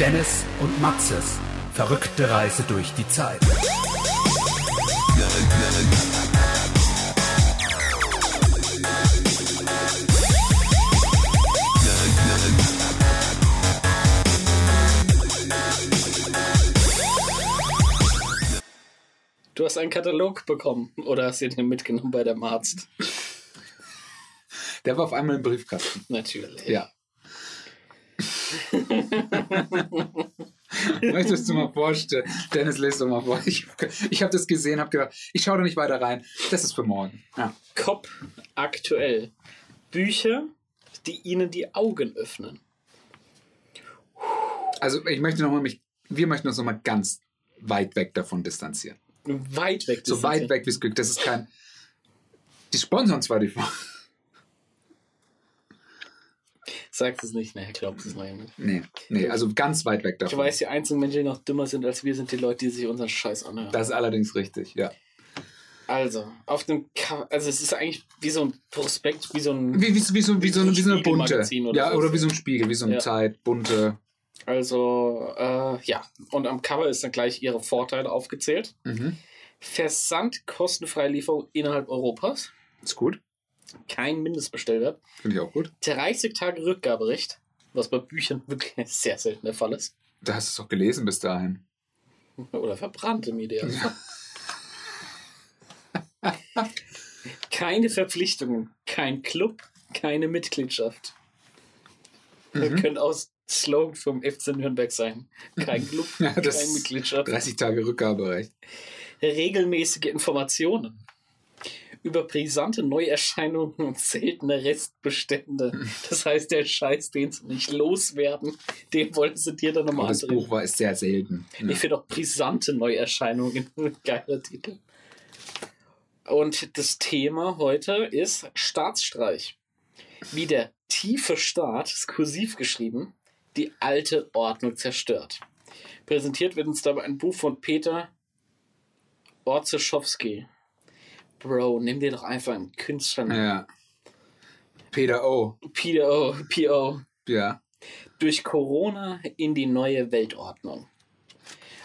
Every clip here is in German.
Dennis und Matzes verrückte Reise durch die Zeit. Du hast einen Katalog bekommen oder hast ihn mitgenommen bei dem Arzt? Der war auf einmal im Briefkasten. Natürlich. Ja. Möchtest du mal vorstellen? Dennis, lest doch mal vor. Ich, ich habe das gesehen, habe gedacht, ich schaue da nicht weiter rein. Das ist für morgen. Ja. Kopf aktuell. Bücher, die Ihnen die Augen öffnen. Also ich möchte noch mal mich, wir möchten uns noch mal ganz weit weg davon distanzieren. Weit weg. So weit weg wie es Glück. Das ist kein. Die sponsern zwar die Sagt es nicht, ne, glaubt es mal nicht. Nee, nee, also ganz weit weg Ich davon. weiß, die einzigen Menschen, die noch dümmer sind als wir, sind die Leute, die sich unseren Scheiß anhören. Das ist allerdings richtig, ja. Also, auf dem Cover, also es ist eigentlich wie so ein Prospekt, wie so ein, Wie, wie, wie, so, wie, wie, so, wie so eine bunte. Oder ja, so. oder wie so ein Spiegel, wie so eine Ja. Zeit, bunte. also, äh, ja. Und am Cover ist dann gleich ihre Vorteile aufgezählt. Mhm. Versand, kostenfreie Lieferung innerhalb Europas. Ist gut. Kein Mindestbestellwert. Finde ich auch gut. 30 Tage Rückgaberecht, was bei Büchern wirklich sehr selten der Fall ist. Da hast du es doch gelesen bis dahin. Oder verbrannt im Idealfall. Keine Verpflichtungen, kein Club, keine Mitgliedschaft. Mhm. könnte auch Slogan vom FC Nürnberg sein. Kein Club, Ja, keine Mitgliedschaft. 30 Tage Rückgaberecht. Regelmäßige Informationen über brisante Neuerscheinungen und seltene Restbestände. Das heißt, der Scheiß, den sie nicht loswerden, den wollen sie dir dann nochmal das. Buch war ist sehr selten. Ja. Ich finde auch brisante Neuerscheinungen ein geiler Titel. Und das Thema heute ist Staatsstreich. Wie der tiefe Staat, ist kursiv geschrieben, die alte Ordnung zerstört. Präsentiert wird uns dabei ein Buch von Peter Orzeschowski. Bro, nimm dir doch einfach einen Künstler. Ja. Peter O. Peter O. P.O. Ja. durch Corona in die neue Weltordnung.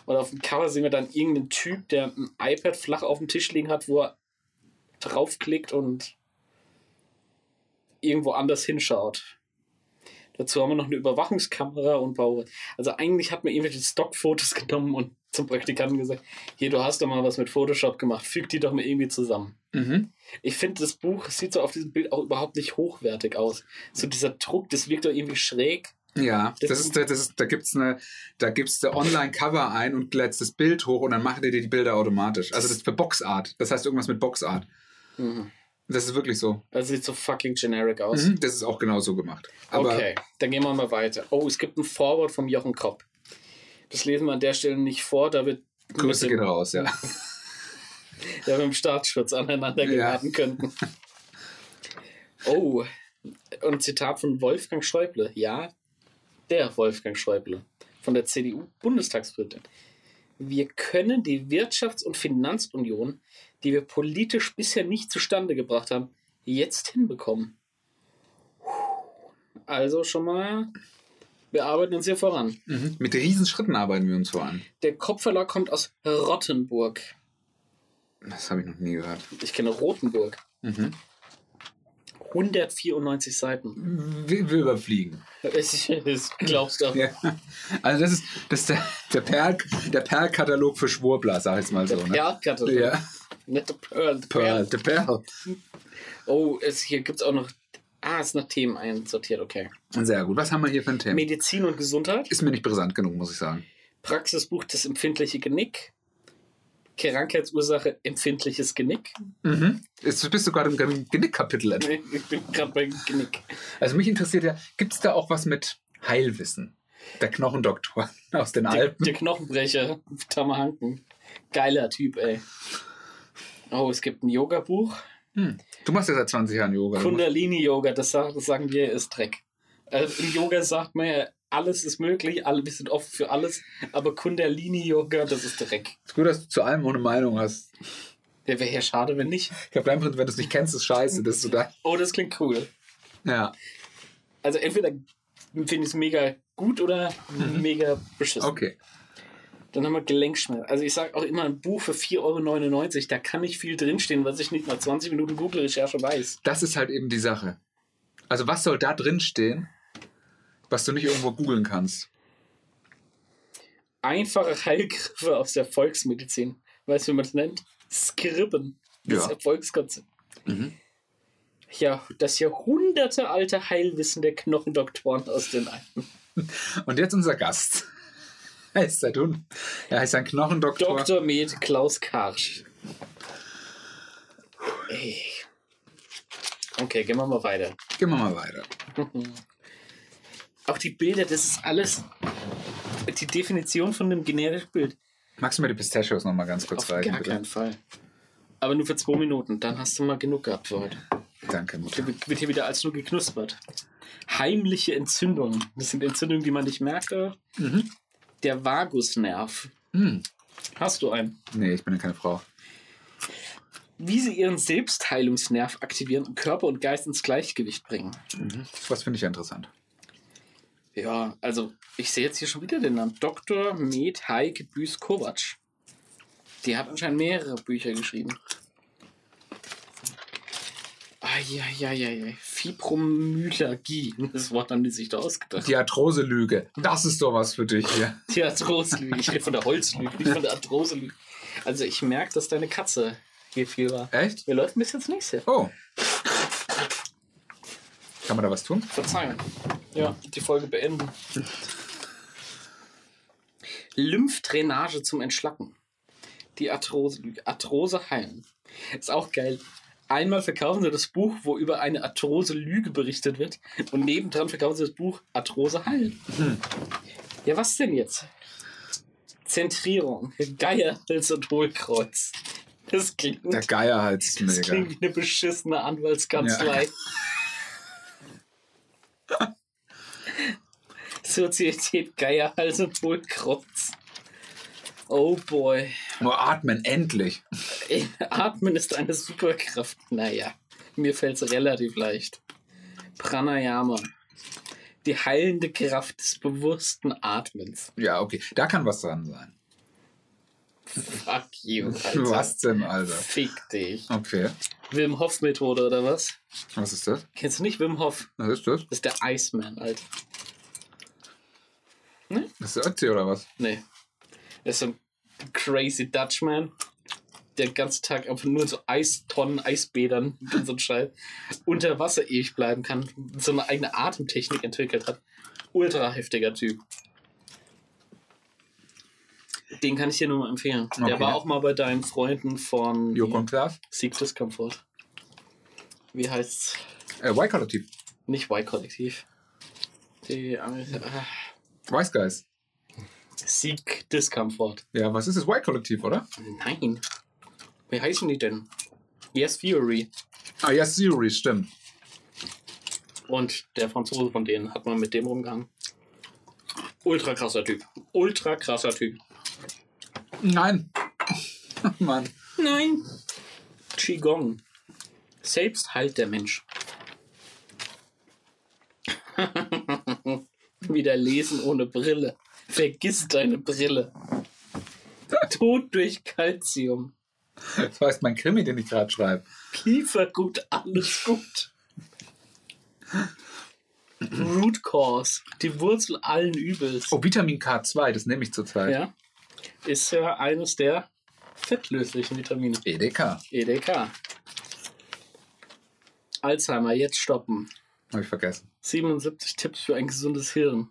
Und auf dem Cover sehen wir dann irgendeinen Typ, der ein iPad flach auf dem Tisch liegen hat, wo er draufklickt und irgendwo anders hinschaut. Dazu haben wir noch eine Überwachungskamera und Bau. Also eigentlich hat man irgendwelche Stockfotos genommen und zum Praktikanten gesagt, hier, du hast doch mal was mit Photoshop gemacht, füg die doch mal irgendwie zusammen. Mhm. Ich finde, das Buch sieht so auf diesem Bild auch überhaupt nicht hochwertig aus. So dieser Druck, das wirkt doch irgendwie schräg. Ja, Das das ist, das ist, da gibt's eine, da gibt's der Online-Cover ein und lädst das Bild hoch und dann machen die dir die Bilder automatisch. Also das ist für Boxart. Das heißt irgendwas mit Boxart. Mhm. Das ist wirklich so. Das sieht so fucking generic aus. Mhm. Das ist auch genau so gemacht. Aber okay, dann gehen wir mal weiter. Oh, es gibt ein Vorwort vom Jochen Kropp. Das lesen wir an der Stelle nicht vor, da wird Grüße mit gehen dem, raus, ja. da wir im Staatsschutz aneinander Ja. geraten könnten. Oh, und Zitat von Wolfgang Schäuble. Ja, der Wolfgang Schäuble von der CDU-Bundestagspräsident. Wir können die Wirtschafts- und Finanzunion, die wir politisch bisher nicht zustande gebracht haben, jetzt hinbekommen. Also schon mal, wir arbeiten uns hier voran. Mhm. Mit Riesenschritten arbeiten wir uns voran. Der Kopfverlag kommt aus Rottenburg. Das habe ich noch nie gehört. Ich kenne Rothenburg. Mhm. 194 Seiten. Wir, wir überfliegen. Ich, das glaubst du. Ja. Also das ist, das ist der, der, Perl, der Perlkatalog für Schwurbler, sag ich mal so. Der Ne? Perlkatalog. Ja, Nicht der Pearl. der Perl, Perl. der Perl. Oh, es, hier gibt es auch noch. Ah, es ist nach Themen einsortiert, okay. Sehr gut. Was haben wir hier für ein Thema? Medizin und Gesundheit. Ist mir nicht brisant genug, muss ich sagen. Praxisbuch das empfindliche Genick. Krankheitsursache empfindliches Genick. Mhm. Jetzt bist du gerade im Gen- Genickkapitel. Ich bin gerade beim Genick. Also mich interessiert ja, gibt es da auch was mit Heilwissen? Der Knochendoktor aus den Der, Alpen. der Knochenbrecher, Tamahanken. Geiler Typ, ey. Oh, es gibt ein Yoga-Buch. Hm. Du machst ja seit 20 Jahren Yoga. Kundalini-Yoga, das, sagen wir, ist Dreck. Also Im Yoga sagt man ja, alles ist möglich, alle, wir sind offen für alles, aber Kundalini-Yoga, das ist Dreck. ist gut, dass du zu allem ohne Meinung hast. Der wäre ja schade, wenn nicht. Ich glaube, einfach, wenn du es nicht kennst, ist scheiße. Das ist so da. Oh, das klingt cool. Ja. Also entweder finde ich es mega gut oder mega beschissen. Okay. Dann haben wir Gelenkschmerzen. Also ich sage auch immer, ein Buch für 4,99 Euro, da kann nicht viel drinstehen, was ich nicht nach 20 Minuten Google-Recherche weiß. Das ist halt eben die Sache. Also was soll da drin stehen, was du nicht irgendwo googeln kannst? Einfache Heilgriffe aus der Volksmedizin. Weißt du, wie man das nennt? Skrippen. Das Ja. Erfolgskonzept. Mhm. Ja, das jahrhundertealte Heilwissen der Knochendoktoren aus den Alpen. Und jetzt unser Gast. Er ist seit Hund. Er heißt ein Knochendoktor. Dr. Med Klaus Karsch. Ey. Okay, gehen wir mal weiter. Gehen wir mal weiter. Auch die Bilder, das ist alles die Definition von einem generischen Bild. Magst du mir die Pistachios noch mal ganz kurz Auf reichen? gar bitte? keinen Fall. Aber nur für zwei Minuten, dann hast du mal genug gehabt für heute. Danke, Mutter. Hier wird hier wieder als nur geknuspert. Heimliche Entzündungen. Das sind Entzündungen, die man nicht merkt. Mhm. Der Vagusnerv. Hm. Hast du einen? Nee, ich bin ja keine Frau. Wie sie ihren Selbstheilungsnerv aktivieren und Körper und Geist ins Gleichgewicht bringen. Was finde ich ja interessant. Ja, also ich sehe jetzt hier schon wieder den Namen. Dr. Med Heike Büß Kovac. Die hat anscheinend mehrere Bücher geschrieben. Eieieiei. Fibromyalgie. Das Wort haben die sich da ausgedacht. Die Arthrose-Lüge. Das ist doch was für dich hier. Die Arthrose-Lüge. Ich rede von der Holzlüge, nicht von der Arthrose-Lüge. Also ich merke, dass deine Katze hier viel war. Echt? Wir läuft bis jetzt nicht sehr. Oh. Kann man da was tun? Verzeihen. Ja, die Folge beenden. Lymphdrainage zum Entschlacken. Die Arthrose, Arthrose heilen. Ist auch geil. Einmal verkaufen sie das Buch, wo über eine Arthrose-Lüge berichtet wird. Und nebendran verkaufen sie das Buch Arthrose heilen. Ja, was denn jetzt? Zentrierung. Geierhals und Hohlkreuz. Das klingt, Der Geierhals ist das mega. klingt wie eine beschissene Anwaltskanzlei. Sozietät Geierhals und Hohlkreuz. Oh boy. Nur atmen, endlich. Atmen ist eine Superkraft. Naja, mir fällt es relativ leicht. Pranayama. Die heilende Kraft des bewussten Atmens. Ja, okay. Da kann was dran sein. Fuck you, Alter. Was denn, Alter? Fick dich. Okay. Wim Hof Methode oder was? Was ist das? Kennst du nicht Wim Hof? Was ist das? Das ist der Iceman, Alter. Das ist Ötzi oder was? Nee. Das ist so ein crazy Dutchman, der den ganzen Tag einfach nur in so Eistonnen, Eisbädern und so ein Scheiß unter Wasser ewig bleiben kann. So eine eigene Atemtechnik entwickelt hat. Ultra heftiger Typ. Den kann ich dir nur mal empfehlen. Der Okay. war auch mal bei deinen Freunden von Joko und Klaas? Sieg Discomfort. Wie heißt's? Äh, Y-Kollektiv. Nicht Y-Kollektiv. Die äh, Wise Guys. Sieg Discomfort. Ja, was ist das Y-Kollektiv, oder? Nein. Wie heißen die denn? Yes Theory. Ah, ja, Theory, stimmt. Und der Franzose von denen hat man mit dem rumgehangen. Ultra krasser Typ. Ultra krasser Typ. Nein. Mann. Nein. Qigong. Selbst heilt der Mensch. Wieder lesen ohne Brille. Vergiss deine Brille. Tod durch Calcium. Das heißt mein Krimi, den ich gerade schreibe. Kiefergut, alles gut. Root Cause, die Wurzel allen Übels. Oh, Vitamin K2, das nehme ich zurzeit. Ja, ist ja eines der fettlöslichen Vitamine. EDK. EDK. Alzheimer, jetzt stoppen. Habe ich vergessen. 77 Tipps für ein gesundes Hirn.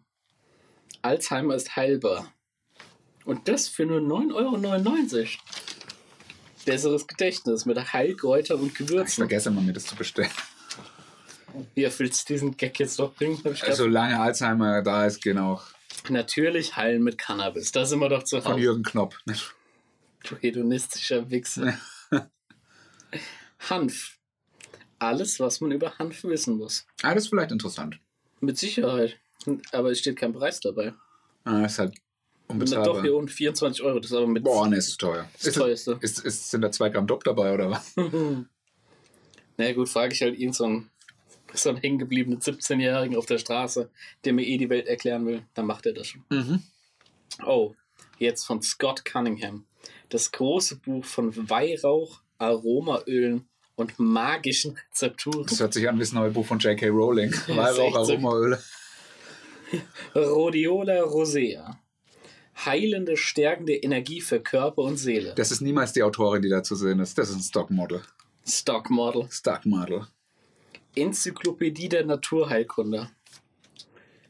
Alzheimer ist heilbar. Und das für nur 9,99 Euro. Besseres Gedächtnis mit Heilkräutern und Ich Gewürzen. vergesse immer, mir das zu bestellen. Wie willst du diesen Gag jetzt noch bringen? Ich Solange Alzheimer da ist, gehen auch Natürlich heilen mit Cannabis. Da sind wir doch zu von. Jürgen Knopp. Du hedonistischer Wichser. Hanf. Alles, was man über Hanf wissen muss. Ah, das ist vielleicht interessant. Mit Sicherheit. Aber es steht kein Preis dabei. Ah, ist halt Na doch, unbezahlbar. hier unten 24 Euro. Das ist aber mit Boah, ne, ist zu teuer. das Ist, teuerste. ist, ist, sind da zwei Gramm Dopp dabei oder was? Na gut, frage ich halt ihn so einen so einen hängengebliebenen 17-Jährigen auf der Straße, der mir eh die Welt erklären will, dann macht er das schon. Mhm. Oh, jetzt von Scott Cunningham. Das große Buch von Weihrauch, Aromaölen und magischen Rezepturen. Das hört sich an wie das neue Buch von J.K. Rowling. Weihrauch. Aromaöle. Rhodiola rosea. Heilende, stärkende Energie für Körper und Seele. Das ist niemals die Autorin, die da zu sehen ist. Das ist ein Stockmodel. Stockmodel. Stockmodel. Enzyklopädie der Naturheilkunde.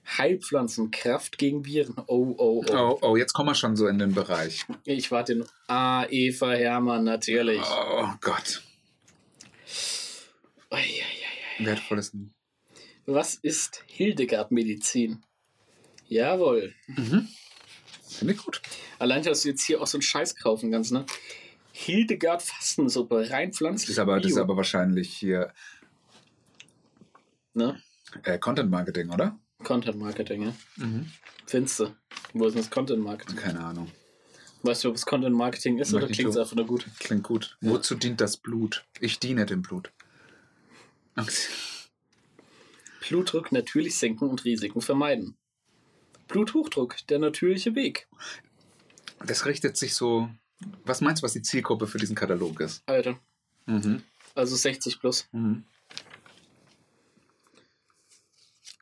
Heilpflanzen, Kraft gegen Viren. Oh, oh, oh. Oh, oh, jetzt kommen wir schon so in den Bereich. Ich warte nur. Ah, Eva Hermann, natürlich. Oh Gott. Ei, ei, ei. Wertvolles. Was ist Hildegard-Medizin? Jawohl. Finde ich gut. Allein, dass du jetzt hier auch so einen Scheiß kaufen kannst, ne? Hildegard Fastensuppe, rein pflanzlich. Das ist aber, das ist aber wahrscheinlich hier ne? äh, Content Marketing, oder? Content Marketing, ja. Findest du? Wo ist denn das Content Marketing? Keine Ahnung. Weißt du, was Content Marketing ist oder Möchte ich klingt es einfach nur gut? Klingt gut. Wozu dient das Blut? Ich diene dem Blut. Okay. Blutdruck natürlich senken und Risiken vermeiden. Bluthochdruck, der natürliche Weg. Das richtet sich so. Was meinst du, was die Zielgruppe für diesen Katalog ist? Alter, Mhm. also 60 plus. Mhm.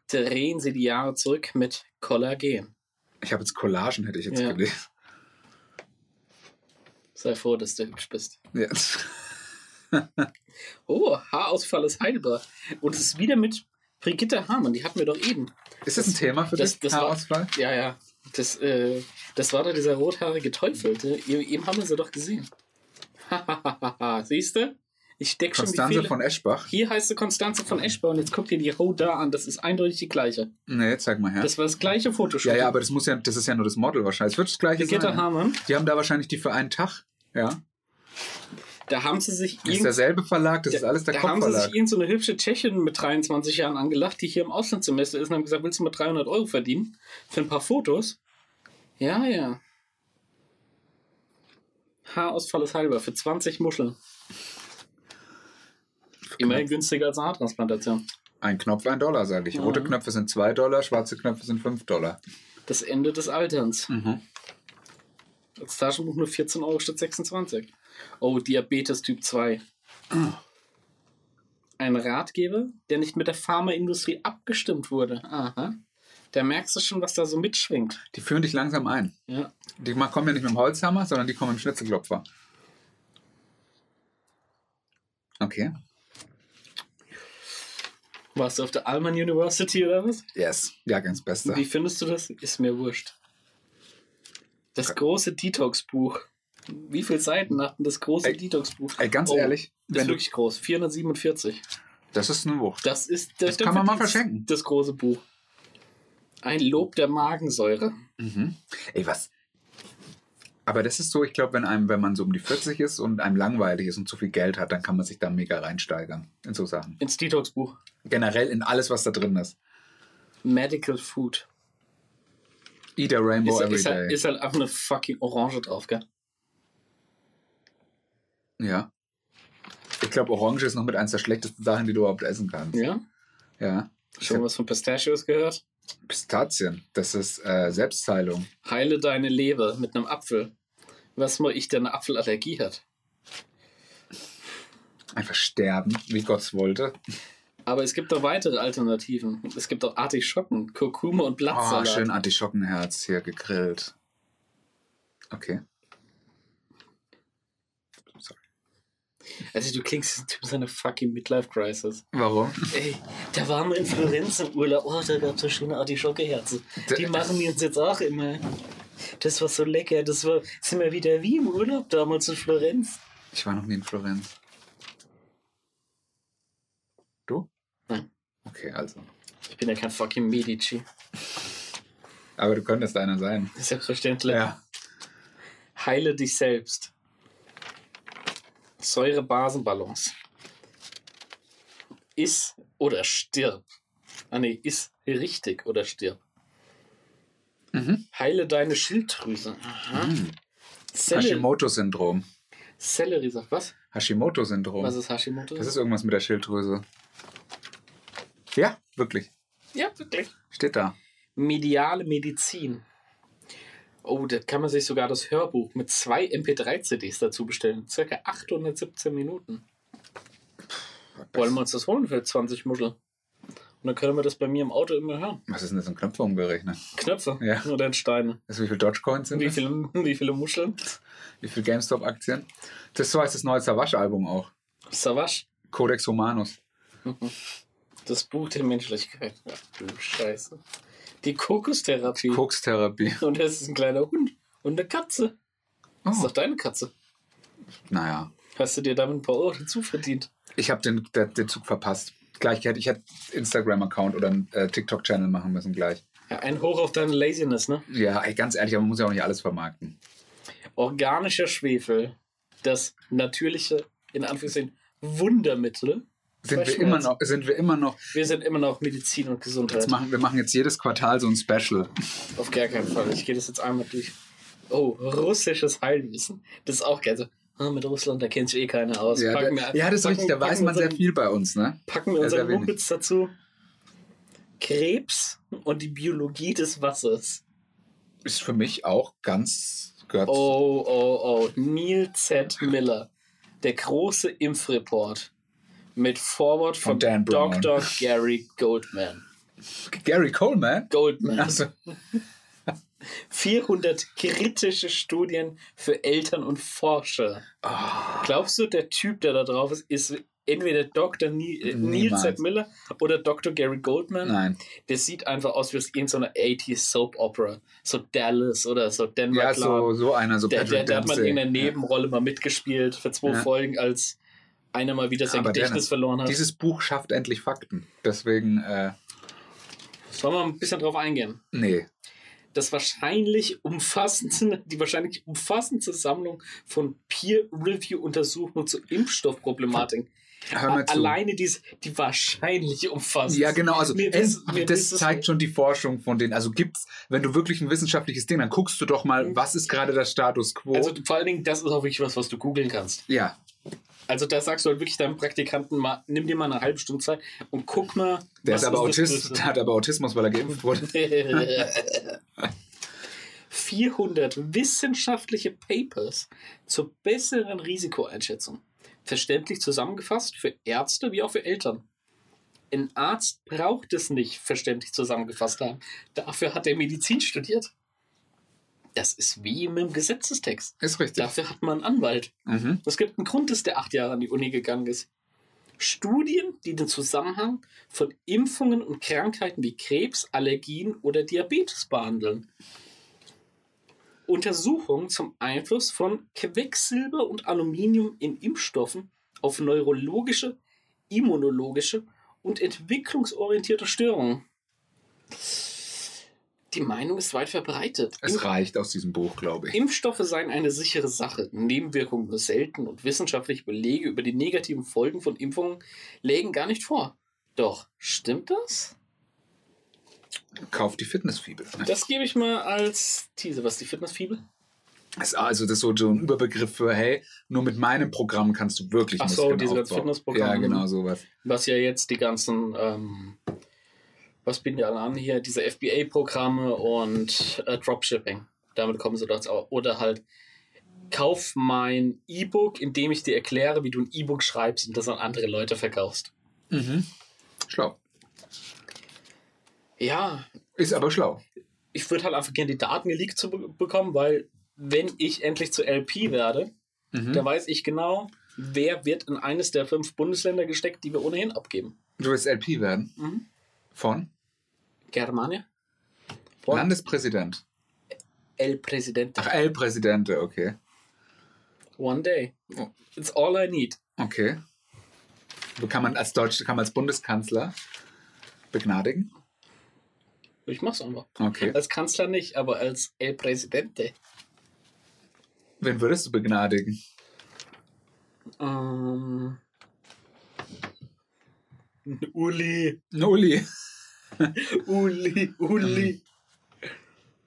Drehen Sie die Jahre zurück mit Kollagen. Ich habe jetzt Collagen, hätte ich jetzt Ja. gelesen. Sei froh, dass du hübsch bist. Ja. Oh, Haarausfall ist heilbar. Und es ist wieder mit Brigitte Hamann, die hatten wir doch eben. Ist das ein Thema für das- dich? das war- Haarausfall? Ja, ja. Das, äh, das war doch dieser rothaarige Teufel. Eben haben wir sie doch gesehen. Siehst du? Ich deck schon Konstanze viele. von Eschbach? Hier heißt sie Konstanze von Eschbach und jetzt guck dir die Ho da an. Das ist eindeutig die gleiche. Nee, zeig mal her. Das war das gleiche Fotoshooting. ja, ja, aber das muss ja, das ist ja nur das Model wahrscheinlich. Es wird das gleiche Brigitte sein. Hamann, Die haben da wahrscheinlich die für einen Tag. Ja. Da haben sie sich Das ist derselbe Verlag, das ist alles der da haben sie sich Kopfverlag. irgend so eine hübsche Tschechin mit 23 Jahren angelacht, die hier im Auslandssemester ist und haben gesagt, willst du mal 300 Euro verdienen für ein paar Fotos? Ja, ja. Haarausfall ist halber für 20 Muscheln. Immerhin günstiger als eine Haartransplantation. Ein Knopf, ein Dollar, sage ich. Rote Mhm. Knöpfe sind 2 Dollar, schwarze Knöpfe sind 5 Dollar. Das Ende des Alterns. Mhm. Als Taschenbuch nur 14 Euro statt 26. Oh, Diabetes Typ 2. Ein Ratgeber, der nicht mit der Pharmaindustrie abgestimmt wurde. Aha. Da merkst du schon, was da so mitschwingt. Die führen dich langsam ein. Ja. Die kommen ja nicht mit dem Holzhammer, sondern die kommen mit dem Schnitzelklopfer. Okay. Warst du auf der Alman University oder was? Yes. Jahrgangsbester. Wie findest du das? Ist mir wurscht. Das große Detox-Buch. Wie viele Seiten hat denn das große Ey, Detox-Buch? Ey, ganz Oh, ehrlich, Das ist wirklich groß. 447. das ist eine Wucht. Das ist Das kann man mal verschenken. Das große Buch. Ein Lob der Magensäure. Mhm. Ey, was? Aber das ist so, ich glaube, wenn einem, wenn man so um die 40 ist und einem langweilig ist und zu viel Geld hat, dann kann man sich da mega reinsteigern in so Sachen. Ins Detox-Buch. Generell in alles, was da drin ist. Medical Food. Eat a rainbow Ist, every ist, halt, ist halt einfach eine fucking Orange drauf, gell? Ja. Ich glaube, Orange ist noch mit eins der schlechtesten Sachen, die du überhaupt essen kannst. Ja? Ja. Schon was von Pistachios gehört? Pistazien, das ist äh, Selbstheilung. Heile deine Leber mit einem Apfel. Was mal ich, der eine Apfelallergie hat. Einfach sterben, wie Gott wollte. Aber es gibt auch weitere Alternativen. Es gibt auch Artischocken, Kurkuma und Oh, Blattsalat. schön Artischockenherz hier gegrillt. Okay. Also du klingst ein Typ seiner fucking Midlife-Crisis. Warum? Ey, da waren wir in Florenz im Urlaub. Oh, da gab es so schöne Artischocke-Herzen. Die machen wir uns jetzt auch immer. Das war so lecker. Das war, sind wir wieder wie im Urlaub damals in Florenz. Ich war noch nie in Florenz. Du? Nein. Okay, also. Ich bin ja kein fucking Medici. Aber du könntest einer sein. Selbstverständlich. Ja. Heile dich selbst. Säure-Basen-Balance. Iss oder stirb. Ah nee, iss richtig oder stirb. Mhm. Heile deine Schilddrüse. Aha. Mhm. Hashimoto-Syndrom. Selleriesaft. Was? Hashimoto-Syndrom. Was ist Hashimoto? Das ist irgendwas mit der Schilddrüse. Ja, wirklich. Ja, wirklich. Steht da. Mediale Medizin. Oh, da kann man sich sogar das Hörbuch mit zwei MP3-CDs dazu bestellen. Circa 817 Minuten. Wollen wir uns das holen für 20 Muschel? Und dann können wir das bei mir im Auto immer hören. Was ist denn das in Knöpfe umgerechnet? Knöpfe Ja. oder in Steine. Weißt du, wie viele Dogecoins sind Wie das? viele, wie viele Muscheln? Wie viele GameStop-Aktien? Das so heißt das neue Savage-Album auch. Savage. Codex Humanus. Das Buch der Menschlichkeit. Ja, du Scheiße. Die Kokostherapie. Kokstherapie. Und das ist ein kleiner Hund. Und eine Katze. Das ist Oh, doch deine Katze. naja. Hast du dir damit ein paar Euro dazu verdient? Ich habe den, den, den Zug verpasst. Gleich hätte ich hätte Instagram-Account oder einen äh, TikTok-Channel machen müssen gleich. Ja, ein Hoch auf deine Laziness, ne? Ja, ey, ganz ehrlich, aber man muss ja auch nicht alles vermarkten. Organischer Schwefel. Das natürliche, in Anführungszeichen, Wundermittel. Sind wir, immer noch, sind wir immer noch, Wir sind immer noch Medizin und Gesundheit. machen, wir machen jetzt jedes Quartal so ein Special. Auf gar keinen Fall. Ich gehe das jetzt einmal durch. Oh, russisches Heilwissen. Das ist auch geil. So, ah, mit Russland, da kennt sich eh keiner aus. Ja, Packen da, wir- ja, das ist packen- richtig, da weiß man wir sehr unseren- viel bei uns, ne? Packen wir unseren. Mumpitz dazu. Krebs und die Biologie des Wassers. Ist für mich auch ganz, gehört, Oh, oh, oh. Neil Z. Miller. Der große Impfreport. Mit Vorwort von, Von. Dr. Gary Goldman. Gary Coleman? Goldman. Also, 400 kritische Studien für Eltern und Forscher. oh, Glaubst du, der Typ, der da drauf ist, ist entweder Dr. Ni äh, Neil. Z. Miller oder Dr. Gary Goldman? nein. Der sieht einfach aus wie aus irgendeiner 80s Soap Opera. So Dallas oder so Denver Ja, so, so einer, so der, der, Patrick der hat mal Dempsey. in einer Nebenrolle mal mitgespielt für zwei Ja. Folgen, als einer mal wieder sein Aber Gedächtnis Dennis, verloren Ja. hat. Dieses Buch schafft endlich Fakten. Deswegen, äh, Sollen wir ein bisschen drauf eingehen? nee. Das wahrscheinlich umfassendste, die wahrscheinlich umfassendste Sammlung von Peer-Review-Untersuchungen zur Impfstoffproblematik. Hör mal zu. Alleine dies, die wahrscheinlich umfassend. Ja, genau. Also Mir ist- mir das es- zeigt schon die Forschung von denen. Also gibt's, wenn du wirklich ein wissenschaftliches Ding, dann guckst du doch mal, was ist gerade der Status quo. Also vor allen Dingen, das ist auch wirklich was, was du googeln kannst. ja, Also da sagst du halt wirklich deinem Praktikanten mal, nimm dir mal eine halbe Stunde Zeit und guck mal. der was ist aber Autist, der hat aber Autismus, weil er geimpft wurde. 400 wissenschaftliche Papers zur besseren Risikoeinschätzung. Verständlich zusammengefasst für Ärzte wie auch für Eltern. Ein Arzt braucht es nicht verständlich zusammengefasst haben. Dafür hat er Medizin studiert. Das ist wie mit dem Gesetzestext. Ist richtig. Dafür hat man einen Anwalt. Mhm. Es gibt einen Grund, dass der acht Jahre an die Uni gegangen ist. Studien, die den Zusammenhang von Impfungen und Krankheiten wie Krebs, Allergien oder Diabetes behandeln. Untersuchungen zum Einfluss von Quecksilber und Aluminium in Impfstoffen auf neurologische, immunologische und entwicklungsorientierte Störungen. Die Meinung ist weit verbreitet. Es reicht aus diesem Buch, glaube ich. Impfstoffe seien eine sichere Sache, Nebenwirkungen nur selten und wissenschaftliche Belege über die negativen Folgen von Impfungen lägen gar nicht vor. Doch, stimmt das? Kauf die Fitnessfibel. Das gebe ich mal als Teaser. Was ist die Fitnessfibel? Ist also das ist so, ein Überbegriff für, hey, nur mit meinem Programm kannst du wirklich Ach so, diese aufbauen. Ja, genau sowas. Was ja jetzt die ganzen, ähm, was bieten die alle an hier? Diese FBA-Programme und äh, Dropshipping. Damit kommen sie dort auch. Oder halt, kauf mein E-Book, indem ich dir erkläre, wie du ein E-Book schreibst und das an andere Leute verkaufst. Mhm. Schlau. Ja, Ist aber schlau. ich würde halt einfach gerne die Daten geleakt zu be bekommen, weil wenn ich endlich zu LP werde, Mhm. dann weiß ich genau, wer wird in eines der fünf Bundesländer gesteckt, die wir ohnehin abgeben. Du willst LP werden? Mhm. Von? Germania? Von Landespräsident. El Presidente. Ach, El Presidente, okay. One day. Oh. It's all I need. Okay. So kann man als Deutsch, kann man als Bundeskanzler begnadigen? Ich mach's einfach. Okay. Als Kanzler nicht, aber als El Presidente. Wen würdest du begnadigen? Ähm. Uli. Uli. Uli. Uli.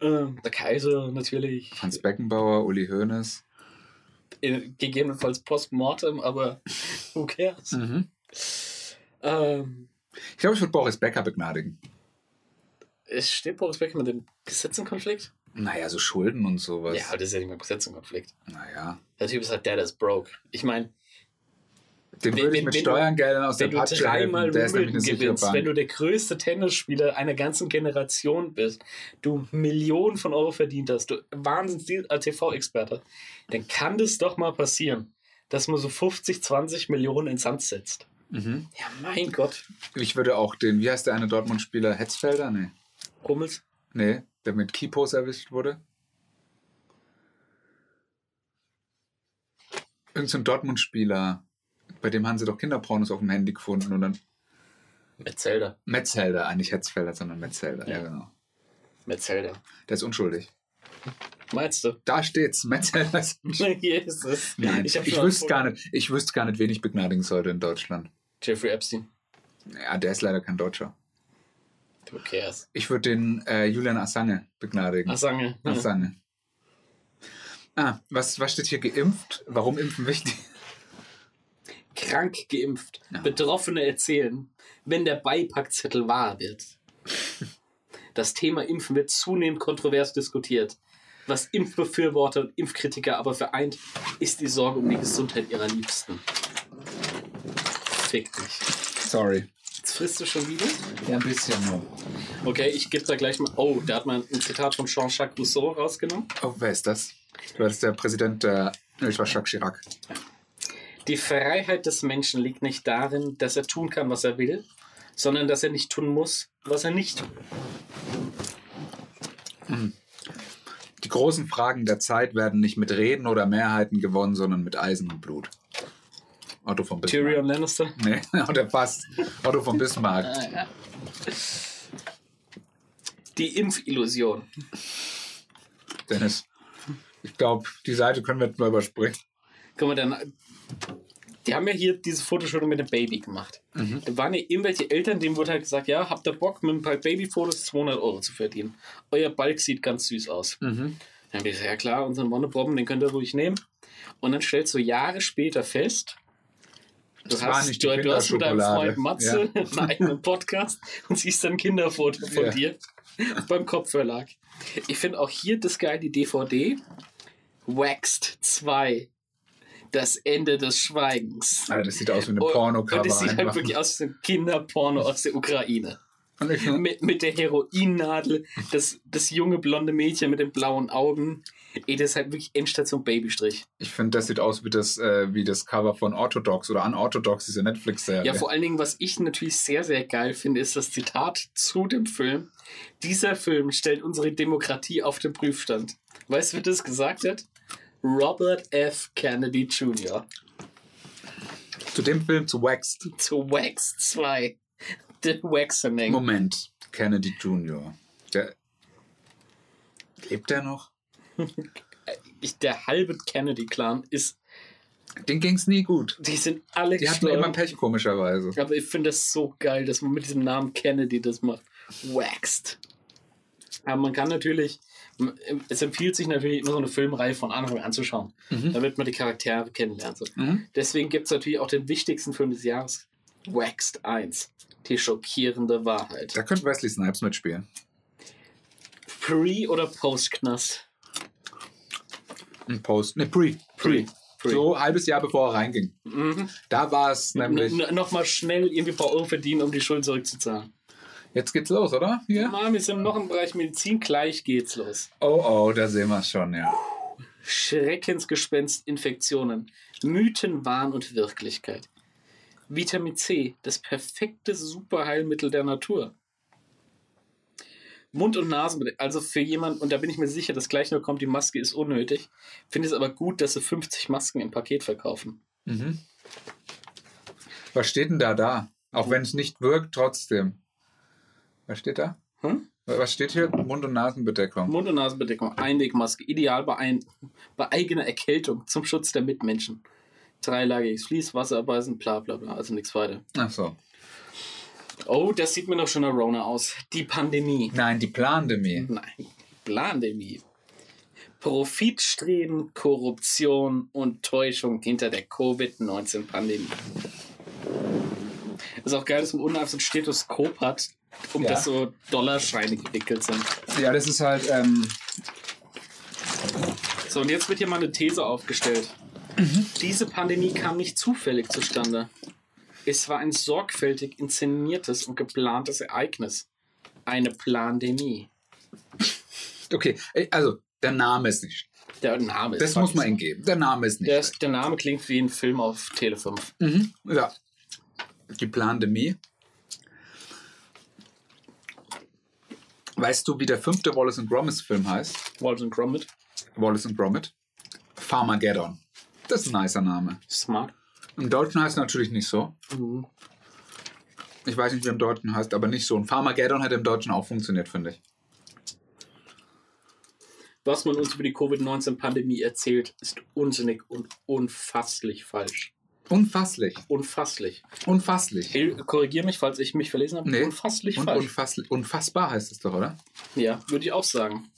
ähm, der Kaiser natürlich. Hans Beckenbauer, Uli Hoeneß. In, gegebenenfalls postmortem, aber who cares? Mhm. Ähm, Ich glaube, ich würde Boris Becker begnadigen. Es steht Boris Becker mit dem Gesetz in Konflikt? Naja, so Schulden und sowas. Ja, aber das ist ja nicht mehr Gesetz in Konflikt. Naja. Der Typ ist halt der, der ist broke. Ich meine, Den würde ich mit Steuergeldern aus der wenn du Patsche dreimal helfen. Der Wimbledon gewinnst, wenn du der größte Tennisspieler einer ganzen Generation bist, du Millionen von Euro verdient hast, du wahnsinns TV-Experte, dann kann das doch mal passieren, dass man so 50, 20 Millionen ins Sand setzt. Mhm. Ja, mein Gott. Ich würde auch den, wie heißt der eine Dortmund-Spieler? Hetzfelder? Nee. Rummels? Nee, der mit Kipos erwischt wurde. Irgend so ein Dortmund-Spieler, bei dem haben sie doch Kinderpornos auf dem Handy gefunden und dann Metzelder. Metzelder, eigentlich Hetzfelder, sondern Metzelder, ja, Ja. genau. Metzelder. Der ist unschuldig. Meinst du? Da steht's, Metzelder ist Jesus. Nein, ich, ich wüsste gar nicht, ich wüsste gar nicht, wen ich begnadigen sollte in Deutschland. Jeffrey Epstein. Ja, der ist leider kein Deutscher. Who cares? Ich würde den äh, Julian Assange begnadigen. Assange. Ja. Assange. Ah, was, was steht hier geimpft? Warum impfen wichtig? Krank geimpft. Ja. Betroffene erzählen, wenn der Beipackzettel wahr wird. Das Thema Impfen wird zunehmend kontrovers diskutiert. Was Impfbefürworter und Impfkritiker aber vereint, ist die Sorge um die Gesundheit ihrer Liebsten. Fick dich. Sorry. Jetzt frisst du schon wieder? Ja, ein bisschen nur. Okay, ich gebe da gleich mal. Oh, da hat man ein Zitat von Jean-Jacques Rousseau rausgenommen. Oh, wer ist das? Das ist der Präsident der. Nee, Ich war Jacques Chirac. Die Freiheit des Menschen liegt nicht darin, dass er tun kann, was er will, sondern dass er nicht tun muss, was er nicht tut. Die großen Fragen der Zeit werden nicht mit Reden oder Mehrheiten gewonnen, sondern mit Eisen und Blut. Otto von Bismarck. Tyrion Lannister. Nee, der passt. Otto von Bismarck. Die Impfillusion. Dennis. Ich glaube, die Seite können wir jetzt mal überspringen. Guck mal, dann. Die haben ja hier diese Fotoshooting mit dem Baby gemacht. Da waren ja irgendwelche Eltern, denen wurde halt gesagt: Ja, habt ihr Bock, mit ein paar Babyfotos 200 Euro zu verdienen? Euer Balk sieht ganz süß aus. Mhm. Dann hab ich gesagt: Ja, klar, unseren Wonneproppen, den könnt ihr ruhig nehmen. Und dann stellst du Jahre später fest, Du hast, du, du hast mit deinem. Freund Matze einen eigenen Podcast und siehst dann ein Kinderfoto von Ja. dir beim Kopfverlag. Ich finde auch hier das geil, die DVD. Waxed 2. Das Ende des Schweigens. Alter, das sieht aus wie eine Porno-Cover. Und es sieht halt wirklich aus wie ein Kinderporno aus der Ukraine. Mit, mit der Heroinnadel, das, das junge blonde Mädchen mit den blauen Augen. Ey, das ist halt wirklich Endstation Babystrich. Ich finde, das sieht aus wie das, äh, wie das Cover von Orthodox oder Unorthodox, diese Netflix-Serie. Ja, vor allen Dingen, was ich natürlich sehr, sehr geil finde, ist das Zitat zu dem Film. Dieser Film stellt unsere Demokratie auf den Prüfstand. Weißt du, wer das gesagt hat? Robert F. Kennedy Jr. Zu dem Film zu Waxed. zu Wax 2. The Waxening. Moment. Kennedy Jr. Der. Lebt der noch? Der halbe Kennedy-Clan ist, Den ging's nie gut. die sind alle Die hatten immer. Pech, komischerweise. Aber ich finde das so geil, dass man mit diesem Namen Kennedy das macht. Waxed. Aber man kann natürlich, es empfiehlt sich natürlich immer so eine Filmreihe von Anfang an anzuschauen, damit man die Charaktere kennenlernt. So. Mhm. Deswegen gibt es natürlich auch den wichtigsten Film des Jahres, Waxed 1. Die schockierende Wahrheit. Da könnte Wesley Snipes mitspielen. Pre- oder Post-Knast? Ein Post. Ne, Pre. Pre. Pre. So ein halbes Jahr bevor er reinging. Mhm. Da war es nämlich. N- Nochmal schnell irgendwie paar Euro verdienen, um die Schuld zurückzuzahlen. Jetzt geht's los, oder? Hier? Mann, wir sind noch im Bereich Medizin, gleich geht's los. Oh, oh, da sehen wir es schon, ja. Schreckensgespenst, Infektionen, Mythen, Wahn und Wirklichkeit. Vitamin C, das perfekte Superheilmittel der Natur. Mund- und Nasenbedeckung, also für jemanden, und da bin ich mir sicher, dass gleich noch kommt, die Maske ist unnötig. Finde es aber gut, dass sie 50 Masken im Paket verkaufen. Mhm. Was steht denn da da? Auch wenn es nicht wirkt, trotzdem. Was steht da? Hm? Was steht hier? Mund- und Nasenbedeckung. Mund- und Nasenbedeckung, Einwegmaske, ideal bei, ein, bei eigener Erkältung zum Schutz der Mitmenschen. Dreilagiges Vlies, Wasserabweisen, bla bla bla, also nichts weiter. Ach so. Oh, das sieht mir doch schon nach Rona aus. Die Pandemie. Nein, die Plandemie. Nein, Pandemie. Profitstreben, Korruption und Täuschung hinter der Covid-19-Pandemie. ist auch geil, dass man unten einfach so ein Stethoskop hat, um Ja. das so Dollarscheine gewickelt sind. Ja, das ist halt, ähm, So, und jetzt wird hier mal eine These aufgestellt. Diese Pandemie kam nicht zufällig zustande. Es war ein sorgfältig inszeniertes und geplantes Ereignis. Eine Plandemie. okay, also, der Name ist nicht. Der Name ist Das muss man ihm geben. Der Name ist nicht. Der, der Name klingt wie ein Film auf Tele 5. Mhm. Ja. Die Plandemie. Weißt du, wie der fünfte Wallace and Gromit Film heißt? Walton Gromit. Wallace and Gromit. Farmageddon. Das ist ein nicer Name. Smart. Im Deutschen heißt es natürlich nicht so. Mhm. Ich weiß nicht, wie im Deutschen heißt, aber nicht so. Und Farmageddon hätte im Deutschen auch funktioniert, finde ich. Was man uns über die Covid-19-Pandemie erzählt, ist unsinnig und unfasslich falsch. Unfasslich. Unfasslich. Unfasslich. Hey, Korrigier mich, falls ich mich verlesen habe. Nee. Unfasslich Und falsch. unfasslich. Unfassbar heißt es doch, oder? ja, würde ich auch sagen.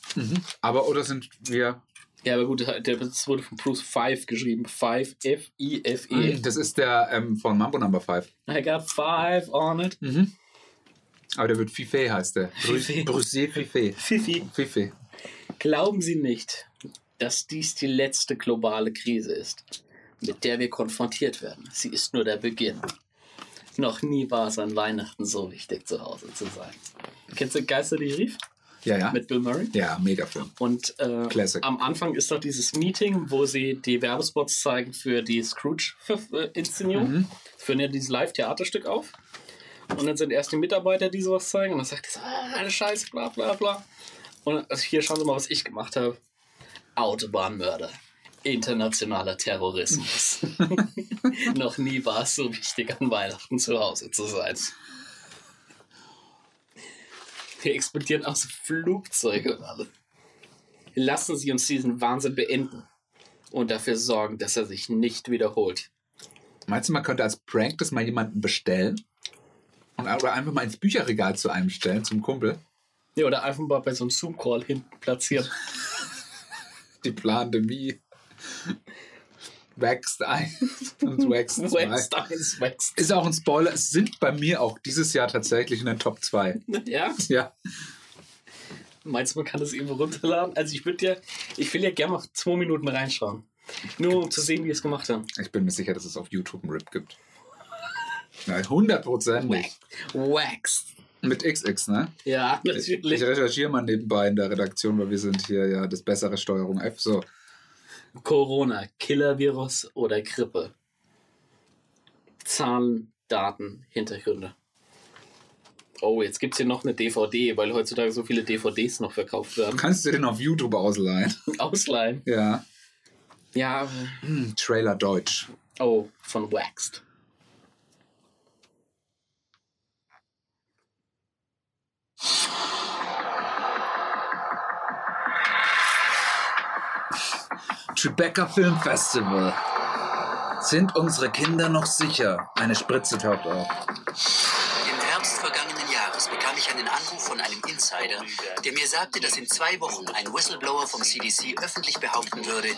Aber oder sind wir. Ja, aber gut, der, das wurde von Bruce Five geschrieben. Five, F-I-F-E. Das ist der ähm, von Mambo Number 5. I got five on it. Mhm. Aber der wird Fife heißt der. Fife. Brussier Fife. Fifi. Fife. Glauben Sie nicht, dass dies die letzte globale Krise ist, mit der wir konfrontiert werden. Sie ist nur der Beginn. Noch nie war es an Weihnachten so wichtig, zu Hause zu sein. Kennst du Geister, die rief? Ja, ja. Mit Bill Murray? Ja, mega Film. Und äh, Classic. am Anfang ist doch dieses Meeting, wo sie die Werbespots zeigen für die Scrooge-Inszenierung. Mhm. Führen ja dieses Live-Theaterstück auf. Und dann sind erst die Mitarbeiter, die sowas zeigen. Und dann sagt er so, ah, eine Scheiße, bla bla bla. Und also hier schauen Sie mal, was ich gemacht habe. Autobahnmörder. Internationaler Terrorismus. Noch nie war es so wichtig, an Weihnachten zu Hause zu sein. Hier explodieren auch so Flugzeuge und alle. Lassen Sie uns diesen Wahnsinn beenden und dafür sorgen, dass er sich nicht wiederholt. Meinst du, man könnte als Prank das mal jemanden bestellen? Und oder einfach mal ins Bücherregal zu einem stellen, zum Kumpel? Ja, oder einfach mal bei so einem Zoom-Call hinten platzieren. Die Plandemie. Wächst eins und wächst zwei. Wächst eins, wächst. Ist auch ein Spoiler. Es sind bei mir auch dieses Jahr tatsächlich in den Top 2. Ja? Ja. Meinst du, man kann das irgendwo runterladen? Also ich würde ja, ich will ja gerne mal zwei Minuten reinschauen. Nur um zu sehen, wie wir es gemacht haben. Ich bin mir sicher, dass es auf YouTube einen Rip gibt. 100% nicht. Waxed. Mit XX, ne? Ja, Ich, ich natürlich. recherchiere mal nebenbei in der Redaktion, weil wir sind hier ja das bessere Steuerung F. So, Corona, Killer-Virus oder Grippe. Zahlen, Daten, Hintergründe. Oh, jetzt gibt es hier noch eine DVD, weil heutzutage so viele DVDs noch verkauft werden. kannst du den auf YouTube ausleihen? Ausleihen. Ja. Ja, Hm, Trailer Deutsch. oh, von Waxed. Tribeca Film Festival. Sind unsere Kinder noch sicher? Eine Spritze taucht auf. Im Herbst vergangenen Jahres bekam ich einen Anruf von einem Insider, der mir sagte, dass in zwei Wochen ein Whistleblower vom CDC öffentlich behaupten würde,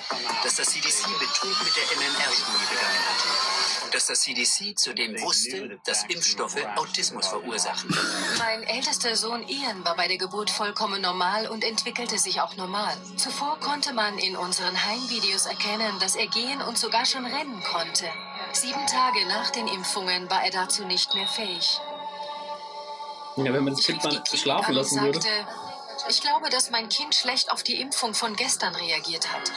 dass das CDC Betrug mit der MMR-Studie begangen hatte. Und dass das CDC zudem wusste, dass Impfstoffe Autismus verursachen. Mein ältester Sohn Ian war bei der Geburt vollkommen normal und entwickelte sich auch normal. Zuvor konnte man in unseren Heimvideos erkennen, dass er gehen und sogar schon rennen konnte. Sieben Tage nach den Impfungen war er dazu nicht mehr fähig. Ja, wenn man das Kind mal schlafen lassen würde. sagte, ich glaube, dass mein Kind schlecht auf die Impfung von gestern reagiert hat.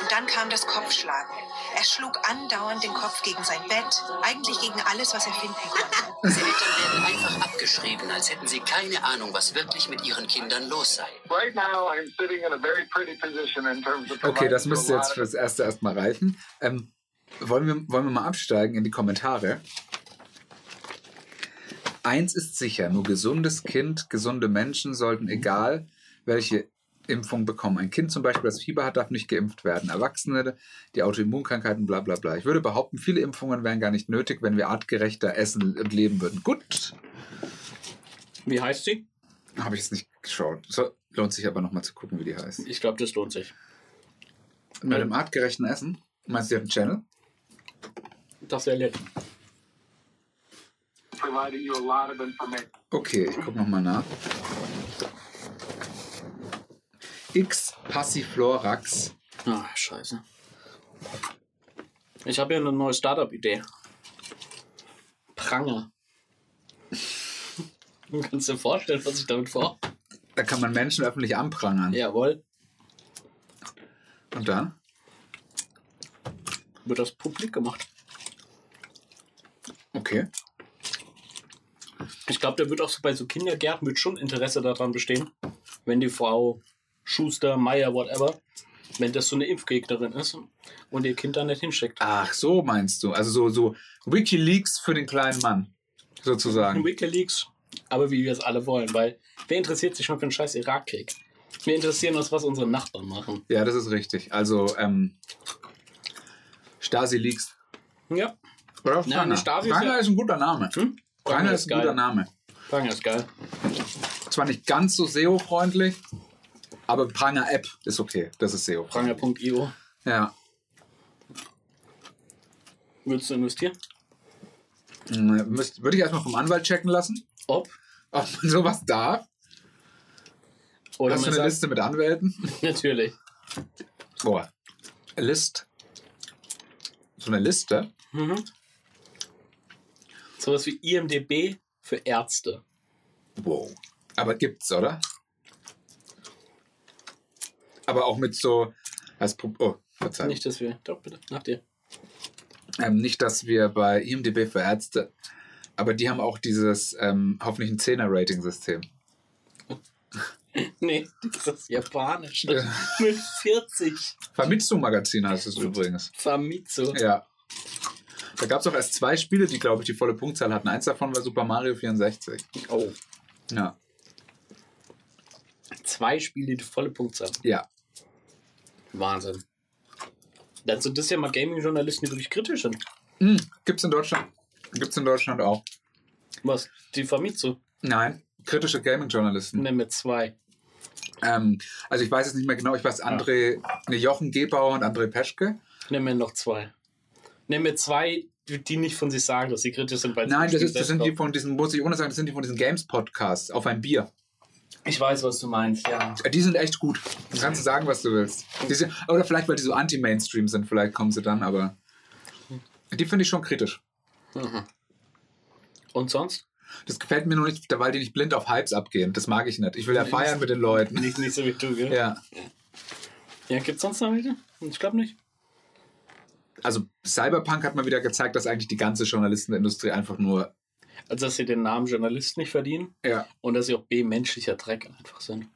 Und dann kam das Kopfschlagen. Er schlug andauernd den Kopf gegen sein Bett, eigentlich gegen alles, was er finden konnte. Diese Eltern werden einfach abgeschrieben, als hätten sie keine Ahnung, was wirklich mit ihren Kindern los sei. Right now, I'm sitting in a very pretty position in terms of. Okay, das müsste jetzt fürs Erste erstmal reichen. Ähm, wollen, wir, wollen wir mal absteigen in die Kommentare? Eins ist sicher, nur gesundes Kind, gesunde Menschen sollten, egal welche Impfung bekommen. Ein Kind zum Beispiel, das Fieber hat, darf nicht geimpft werden. Erwachsene, die Autoimmunkrankheiten, bla bla bla. Ich würde behaupten, viele Impfungen wären gar nicht nötig, wenn wir artgerechter essen und leben würden. Gut, Wie heißt sie? habe ich jetzt nicht geschaut. So, lohnt sich aber nochmal zu gucken, wie die heißt. Ich glaube, das lohnt sich. Mit dem artgerechten Essen? Meinst du, die hat einen Channel? Das wäre nett. providing you a lot of information. Okay, ich guck nochmal nach. X Passiflorax. Ah, scheiße. Ich habe ja eine neue Startup-Idee. Pranger. Du kannst dir vorstellen, was ich damit vor. Da kann man Menschen öffentlich anprangern. Jawohl. Und dann? Wird das publik gemacht. Okay. Ich glaube, da wird auch so bei so Kindergärten wird schon Interesse daran bestehen, wenn die Frau Schuster, Meier, whatever, wenn das so eine Impfgegnerin ist und ihr Kind da nicht hinschickt. Ach, so meinst du. Also so, so Wikileaks für den kleinen Mann. Sozusagen. Wikileaks, aber wie wir es alle wollen, weil wer interessiert sich schon für den scheiß Irakkrieg? Wir interessieren uns, was unsere Nachbarn machen. Ja, das ist richtig. Also, ähm, Stasi Leaks. Ja, Oder auch Ja, Stasi ist ja- ist ein guter Name. Hm? Pranger ist ein guter Name. Pranger ist geil. Zwar nicht ganz so SEO-freundlich, aber Pranger-App ist okay. Das ist SEO. Pranger.io. Ja. Würdest du investieren? Hm, müsst- Würde ich erstmal vom Anwalt checken lassen, Ob? ob man sowas darf. Oder Hast du eine sagt, Liste mit Anwälten? Natürlich. Boah. List. So eine Liste? Mhm. Sowas wie IMDB für Ärzte. Wow. Aber gibt's, oder? Aber auch mit so. Als Pro oh, Verzeihung. Nicht, dass wir. Doch, bitte, nach dir. Ähm, nicht, dass wir bei IMDB für Ärzte. Aber die haben auch dieses ähm, hoffentlich ein 10er-Rating-System. Nee, das ist japanisch. Ja. Mit 40. Famitsu-Magazin heißt es übrigens. Famitsu. Ja. Da gab es auch erst zwei Spiele, die, glaube ich, die volle Punktzahl hatten. Eins davon war Super Mario 64. Oh. Ja. Zwei Spiele, die volle Punktzahl. Ja. Wahnsinn. Dann sind das ja mal Gaming-Journalisten, die wirklich kritisch sind. Hm, gibt's in Deutschland. Gibt's in Deutschland auch. Was? Die Famitsu? Nein, kritische Gaming-Journalisten. Nimm mit zwei. Ähm, also ich weiß jetzt nicht mehr genau, ich weiß André, ne, Jochen Gebauer und André Peschke. Nimm mir noch zwei. Nimm mir zwei, die nicht von sich sagen, dass sie kritisch sind, weil sie Nein, das, ist, das sind die von diesen, muss ich ohne sagen, das sind die von diesen Games-Podcasts auf ein Bier. Ich weiß, was du meinst, ja. Die sind echt gut. Du kannst sagen, was du willst. Die sind, oder vielleicht, weil die so anti-Mainstream sind, vielleicht kommen sie dann, aber die finde ich schon kritisch. Und sonst? Das gefällt mir nur nicht, weil die nicht blind auf Hypes abgehen. Das mag ich nicht. Ich will ja feiern mit den Leuten. Nicht, nicht so wie du, gell? Ja. Ja, gibt's sonst noch welche? Ich glaube nicht. Also Cyberpunk hat mal wieder gezeigt, dass eigentlich die ganze Journalistenindustrie einfach nur. Also, dass sie den Namen Journalist nicht verdienen Ja. und dass sie auch B, menschlicher Dreck einfach sind.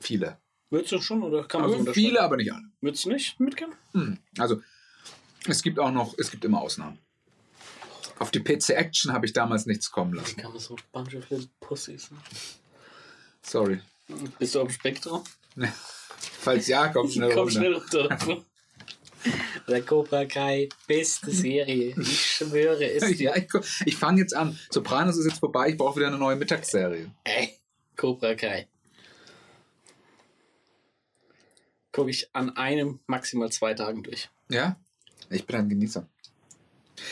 Viele. Würdest du schon oder kann man so Aber unterscheiden? viele, aber nicht alle. Würdest du nicht mitgehen? Hm. Also es gibt auch noch, es gibt immer Ausnahmen. Auf die PC Action habe ich damals nichts kommen Wie lassen. kann man so bunch of little pussies? Ne? Sorry. Bist du am Spektrum? Falls ja, komm schnell Komm runter. schnell runter. Der Cobra Kai, beste Serie. Ich schwöre, es Ja, ich, ich fange jetzt an. Sopranos ist jetzt vorbei, ich brauche wieder eine neue Mittagsserie. Ey, Cobra Kai. Gucke ich an einem, maximal zwei Tagen durch. Ja? Ich bin ein Genießer.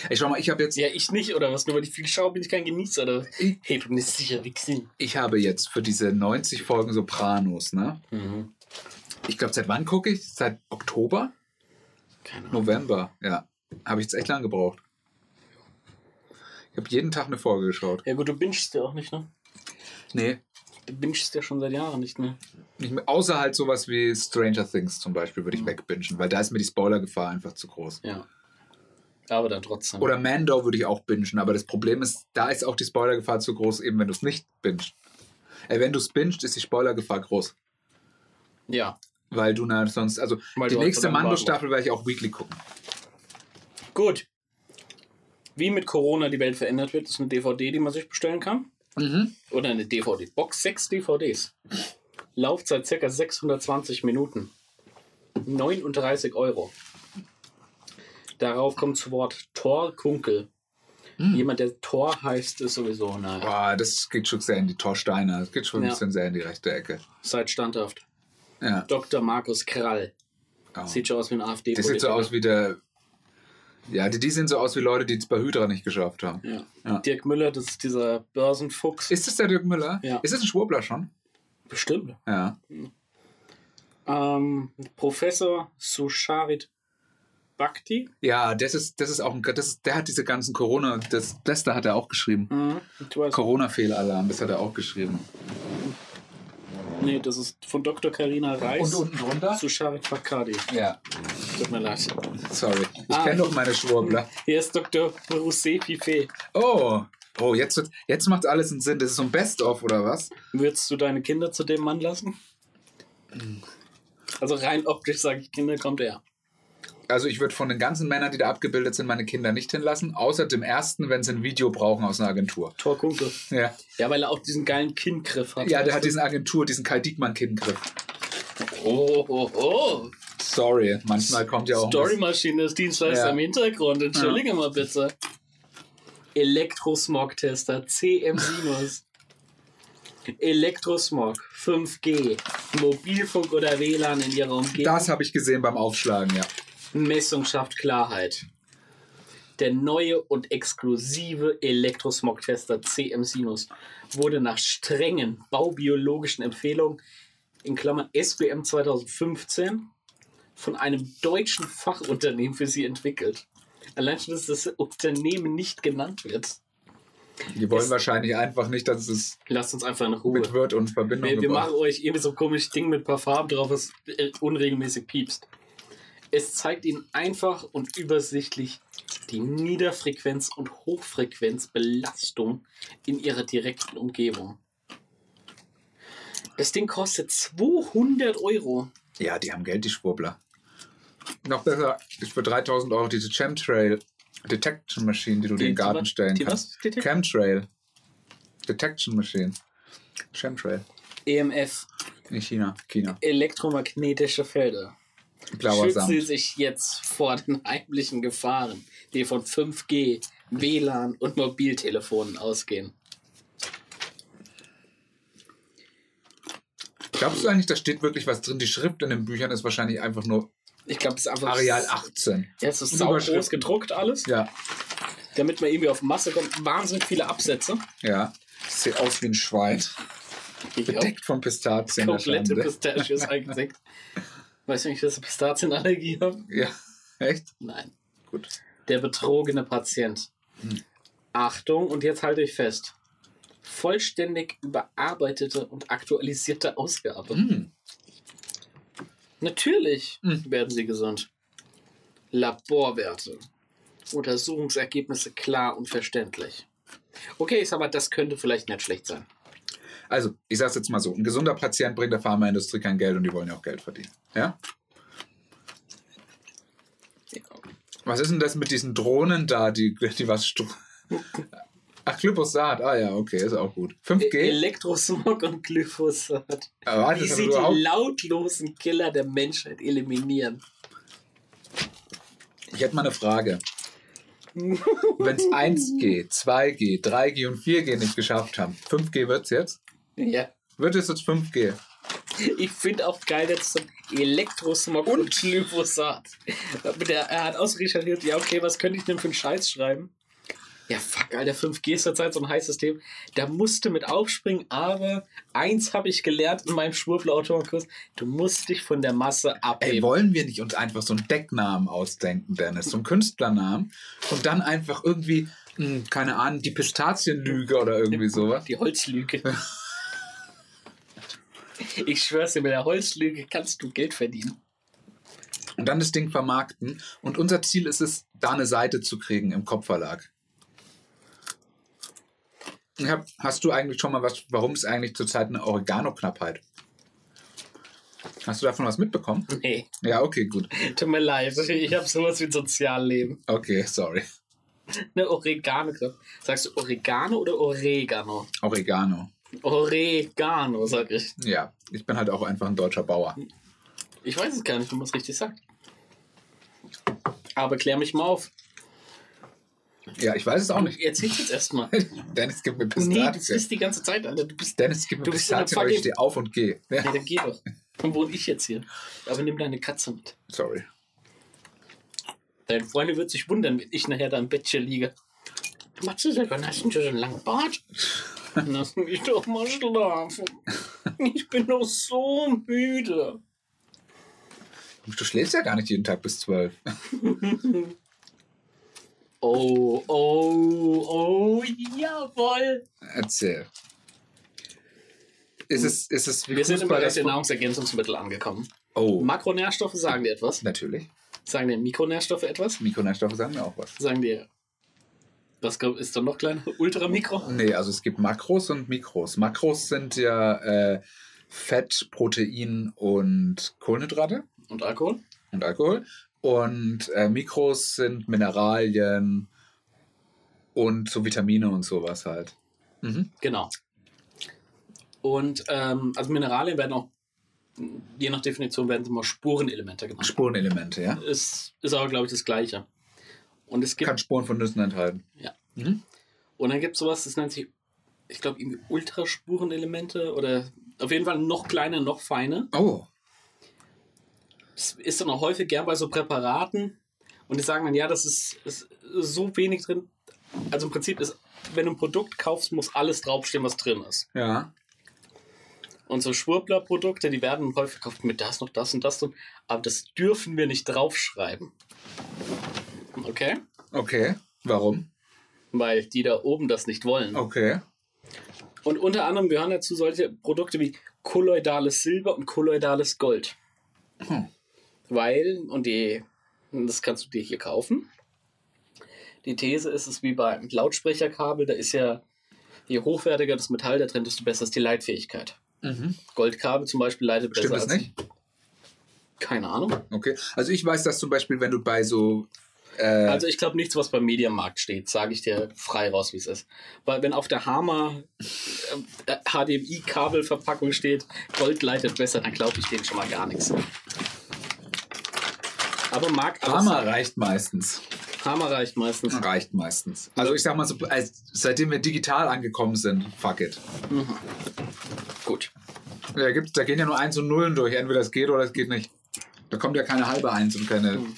Ich schau mal, ich habe jetzt, Ja, ich nicht, oder was? Nur weil ich viel schaue, bin ich kein Genießer, oder? Ich- Hey, du bist sicher Wichsen. ich habe jetzt für diese 90 Folgen Sopranos, ne? Mhm. Ich glaube, seit wann gucke ich? Seit Oktober? Keine Ahnung. November, ja. Habe ich jetzt echt lang gebraucht. Ich habe jeden Tag eine Folge geschaut. Ja gut, du bingest ja auch nicht, ne? Nee, Du bingest ja schon seit Jahren nicht mehr. nicht mehr. Außer halt sowas wie Stranger Things zum Beispiel würde ich Mhm. wegbingen, weil da ist mir die Spoilergefahr einfach zu groß. Ja. Aber dann trotzdem. Oder Mando würde ich auch bingen, aber das Problem ist, da ist auch die Spoilergefahr zu groß, eben wenn du es nicht bingst. Äh, wenn du es bingst, ist die Spoilergefahr groß. Ja. Weil du na, sonst, also Weil die halt nächste Mando-Staffel werde ich auch weekly gucken. Gut. Wie mit Corona die Welt verändert wird, ist eine DVD, die man sich bestellen kann. Mhm. Oder eine DVD. Box 6 DVDs. Laufzeit ca. 620 Minuten. 39 Euro. Darauf kommt zu Wort Thor Kunkel. Hm. Jemand, der Thor heißt, ist sowieso, naja, Boah, das geht schon sehr in die Torsteiner. Das geht schon ein Ja. bisschen sehr in die rechte Ecke. seid standhaft. Ja. Dr. Markus Krall. Oh. Sieht schon aus wie ein afd Das sieht so aus wie der Ja, die, die sehen so aus wie Leute, die es bei Hydra nicht geschafft haben. Ja. Ja. Dirk Müller, das ist dieser Börsenfuchs. Ist das der Dirk Müller? Ja. Ist das ein Schwurbler schon? Bestimmt. Ja. Ähm, Professor Susharit Bhakti. Ja, das ist, das ist auch ein, das ist, der hat diese ganzen Corona, das, das da hat er auch geschrieben. Mhm. Corona-Fehlalarm, das hat er auch geschrieben. Nee, das ist von Dr. Carina Reis. unten drunter? Susharit Bhakti. Ja, Tut mir leid. sorry. Ich Ah. kenne doch meine Schwurbler. Hier ist Dr. Rousset Piffet. Oh, oh, jetzt, wird- jetzt macht alles einen Sinn. Das ist so ein Best-of, oder was? Würdest du deine Kinder zu dem Mann lassen? Also rein optisch sage ich, Kinder kommt er. Also ich würde von den ganzen Männern, die da abgebildet sind, meine Kinder nicht hinlassen, außer dem ersten, wenn sie ein Video brauchen aus einer Agentur. Thor Kunke. Ja, Ja, weil er auch diesen geilen Kinngriff hat. ja der hat diesen Agentur, diesen Kai Diekmann-Kindgriff. Oh, oh, oh. Sorry, manchmal kommt ja auch... Storymaschine ist Dienstleister Ja. im Hintergrund. Entschuldige mal bitte. Elektrosmog-Tester, CM Sinus. Elektrosmog, 5G, Mobilfunk oder WLAN in ihrer Umgebung. Das habe ich gesehen beim Aufschlagen, ja. Messung schafft Klarheit. Der neue und exklusive Elektrosmog-Tester CM Sinus wurde nach strengen baubiologischen Empfehlungen in Klammern SBM 2015 von einem deutschen Fachunternehmen für sie entwickelt. Allein schon, dass das Unternehmen nicht genannt wird. Die wollen Es- wahrscheinlich einfach nicht, dass es Lasst uns einfach in Ruhe. mit Word und Verbindung Wir, wir machen euch irgendwie so ein komisches Ding mit ein paar Farben drauf, was äh, unregelmäßig piepst. Es zeigt Ihnen einfach und übersichtlich die Niederfrequenz- und Hochfrequenzbelastung in Ihrer direkten Umgebung. Das Ding kostet 200 Euro. Ja, die haben Geld, die Schwurbler. Noch besser ist für 3000 Euro diese Chemtrail Detection Machine, die du dir in den Garten was? stellen Die kannst. was? Chemtrail Detection Machine. Chemtrail. EMF, In China. China. elektromagnetische Felder. Blauer Schützen Sie sich jetzt vor den heimlichen Gefahren, die von 5G, WLAN und Mobiltelefonen ausgehen. Glaubst du eigentlich, da steht wirklich was drin? Die Schrift in den Büchern ist wahrscheinlich einfach nur Ich glaube, es ist einfach. Areal 18. Ja, es ist Und sau groß gedruckt alles, Ja, damit man irgendwie auf Masse kommt. Wahnsinnig viele Absätze. ja. Sieht aus wie ein Schwein. Bedeckt von Pistazien. Komplette. Pistachios eingedeckt. Weißt du nicht, dass ich Pistazienallergie habe? Ja, echt? Nein. Gut. Der betrogene Patient. Achtung, und jetzt halte ich fest. Vollständig überarbeitete und aktualisierte Ausgabe. Hm. Natürlich Hm. werden sie gesund. Laborwerte. Untersuchungsergebnisse klar und verständlich. Okay, ich sag mal, das könnte vielleicht nicht schlecht sein. Also, ich sag's jetzt mal so: Ein gesunder Patient bringt der Pharmaindustrie kein Geld und die wollen ja auch Geld verdienen. Ja? Was ist denn das mit diesen Drohnen da, die, die was. Ach, Glyphosat. Ah ja, okay, ist auch gut. 5G? Elektrosmog und Glyphosat. Aber Wie sie die lautlosen Killer der Menschheit eliminieren. ich hätte mal eine Frage. Wenn es 1G, 2G, 3G und 4G nicht geschafft haben, 5G wird's jetzt? Ja. Wird es jetzt 5G? Ich finde auch geil, dass so Elektrosmog und, Und? Glyphosat. Der, er hat ausrecherchiert, ja, okay, was könnte ich denn für einen Scheiß schreiben? Ja, fuck, Alter, 5G ist zurzeit so ein heißes Thema. Da musste mit aufspringen, aber eins habe ich gelernt in meinem Schwurbler-Autorenkurs: Du musst dich von der Masse Ey, abheben. wollen wir nicht uns einfach so einen Decknamen ausdenken, Dennis? So einen Künstlernamen und dann einfach irgendwie, hm, keine Ahnung, die Pistazienlüge oder irgendwie sowas. Die Holzlüge. ich schwör's dir, mit der Holzlüge kannst du Geld verdienen. Und dann das Ding vermarkten. Und unser Ziel ist es, da eine Seite zu kriegen im Kopfverlag. Hab, hast du eigentlich schon mal was, warum ist eigentlich zurzeit eine Oregano-Knappheit? Hast du davon was mitbekommen? Nee, Ja, okay, gut. tut mir leid. Ich habe sowas wie ein Sozialleben. Okay, sorry. Eine Oregano. Sagst du Oregano oder Oregano? Oregano. Oregano, sag ich. Ja, ich bin halt auch einfach ein deutscher Bauer. Ich weiß es gar nicht, wie man es richtig sagt. Aber klär mich mal auf. Ja, ich weiß es auch nicht. Erzähl's jetzt erstmal. Dennis, gib mir Nee, du Pistazien. bist die ganze Zeit, Alter. Du bist. Dennis, gib mir Pistazien, oder ich stehe auf und gehe. Ja, Ja, dann geh doch. Dann wohne ich jetzt hier. Aber nimm deine Katze mit. sorry. Deine Freundin wird sich wundern, wenn ich nachher da im Bettchen liege. Matze, hast du schon so einen langen Bart? Lass mich doch mal schlafen. Ich bin doch so müde. Du schläfst ja gar nicht jeden Tag bis zwölf. Oh, oh, oh, jawohl. Erzähl. Ist es, ist es Wir sind im Bereich das- der Nahrungsergänzungsmittel angekommen. Oh, Makronährstoffe sagen dir etwas? natürlich. Sagen dir Mikronährstoffe etwas? Mikronährstoffe sagen mir auch was. Sagen dir. Was ist dann noch kleiner? Ultramikro? Nee, also es gibt Makros und Mikros. Makros sind ja äh, Fett, Protein und Kohlenhydrate Und Alkohol? und Alkohol. Und äh, Mikros sind Mineralien und so Vitamine und sowas halt. Mhm. Genau. Und ähm, also Mineralien werden auch, je nach Definition, werden sie mal Spurenelemente genannt. Spurenelemente, ja. Ist, ist aber, glaube ich, das Gleiche. Und es gibt Kann Spuren von Nüssen enthalten. Ja. Mhm. Und dann gibt es sowas, das nennt sich, ich glaube, irgendwie Ultraspurenelemente oder auf jeden Fall noch kleiner, noch feiner. Oh, Das ist dann auch häufig gern bei so Präparaten. Und die sagen dann, ja, das ist, ist so wenig drin. Also im Prinzip ist, wenn du ein Produkt kaufst, muss alles draufstehen, was drin ist. ja. Und so Schwurbler-Produkte, die werden häufig gekauft mit das noch das und das drin. Aber das dürfen wir nicht draufschreiben. Okay? Okay. Warum? Weil die da oben das nicht wollen. Okay. Und unter anderem gehören dazu solche Produkte wie kolloidales Silber und kolloidales Gold. Hm. Weil, und die, das kannst du dir hier kaufen. Die These ist es wie beim Lautsprecherkabel, da ist ja, je hochwertiger das Metall da drin, desto besser ist die Leitfähigkeit. Mhm. Goldkabel zum Beispiel leitet besser Stimmt das nicht? Keine Ahnung. Okay. Also ich weiß, dass zum Beispiel, wenn du bei so äh, Also ich glaube nichts, was beim Mediamarkt steht, sage ich dir frei raus, wie es ist. Weil wenn auf der Hammer äh, HDMI-Kabelverpackung steht, Gold leitet besser, dann glaube ich denen schon mal gar nichts. Aber alles Hammer reicht meistens. Hammer reicht meistens. Reicht meistens. Also ich sag mal so, als, seitdem wir digital angekommen sind, fuck it. Gut. Da, gibt's, da gehen ja nur Eins und Nullen durch. Entweder es geht oder es geht nicht. Da kommt ja keine halbe Eins und keine. Hm.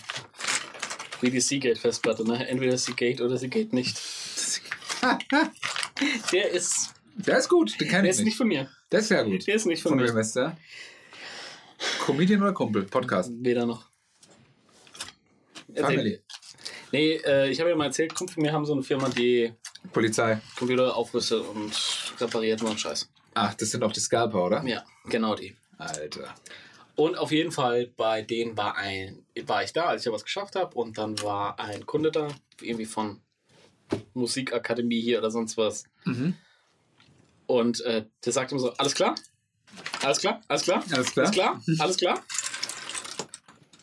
Wie die Seagate-Festplatte, ne? Entweder sie geht oder sie geht nicht. Der ist, Der ist gut, den kenn der ist nicht nicht. von mir. Der ist sehr gut. Der ist nicht von Von mir. ist der? Comedian oder Kumpel? Podcast. Weder noch. Family. Nee, äh, ich habe ja mal erzählt, Kumpel von mir haben so eine Firma, die Polizei. Computer aufrüstet und repariert und Scheiß. Ach, das sind auch die Scalper, oder? Ja, genau die. Alter. Und auf jeden Fall bei denen war ein, war ich da, als ich ja was geschafft habe, und dann war ein Kunde da, irgendwie von Musikakademie hier oder sonst was. Mhm. Und äh, der sagte mir so, alles klar? Alles klar? Alles klar? Alles klar? Alles klar? Alles klar?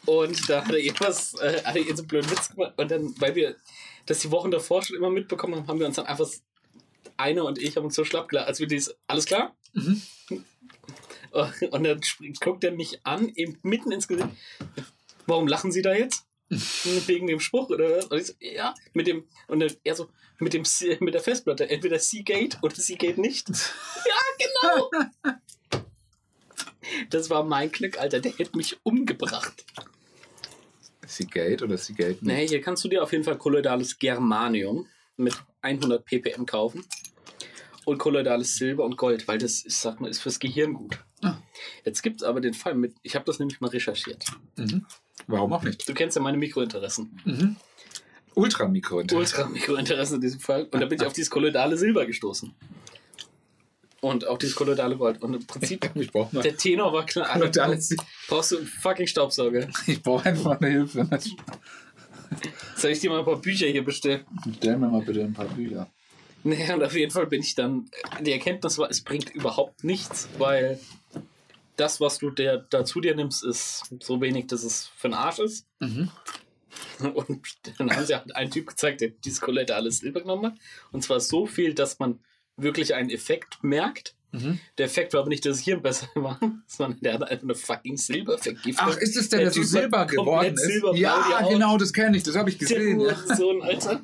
Und da hat er irgendwas, äh, hat er irgend so blöden Witz gemacht. Und dann, weil wir das die Wochen davor schon immer mitbekommen haben, haben wir uns dann einfach, einer und ich haben uns so schlapp gelacht, als wir dieses, alles klar? Mhm. Und dann guckt er mich an, eben mitten ins Gesicht. Warum lachen Sie da jetzt? Wegen dem Spruch oder was? Und ich so, ja, mit dem, und dann er so, mit dem, mit der Festplatte, entweder Seagate oder Seagate nicht. ja, genau! Das war mein Glück, Alter, der hätte mich umgebracht. Seagate oder Seagate? Nee, hier kannst du dir auf jeden Fall kolloidales Germanium mit 100 ppm kaufen. Und kolloidales Silber und Gold, weil das, ist, sag mal, ist fürs Gehirn gut. Ah. Jetzt gibt es aber den Fall mit, ich habe das nämlich mal recherchiert. Mhm. Warum auch nicht? Du kennst ja meine Mikrointeressen. Mhm. Ultramikro. Ultra-Mikrointeressen in diesem Fall. Und da bin ich auf dieses kolloidale Silber gestoßen. Und auch dieses kolloidale Gold. Und im Prinzip, Ich brauche mal. der Tenor war klar. Kolloidale brauchst, du einen fucking Staubsauger. Ich brauche einfach eine Hilfe. Soll ich dir mal ein paar Bücher hier bestellen? Stell mir mal bitte ein paar Bücher. Naja, und auf jeden Fall bin ich dann. Die Erkenntnis war, es bringt überhaupt nichts, weil das, was du der, da zu dir nimmst, ist so wenig, dass es für den Arsch ist. Mhm. Und dann haben sie halt einen Typ gezeigt, der dieses Colette alles Silber genommen hat. Und zwar so viel, dass man wirklich einen Effekt merkt. Mhm. Der Effekt war aber nicht, dass es hier besser war, sondern der hat einfach eine fucking Silbervergiftung. Ach, ist es der, der, so Typ hat Silber geworden ist? silberblau ja, genau, das kenne ich. Das habe ich Der gesehen. Ja. Hurensohn, Alter.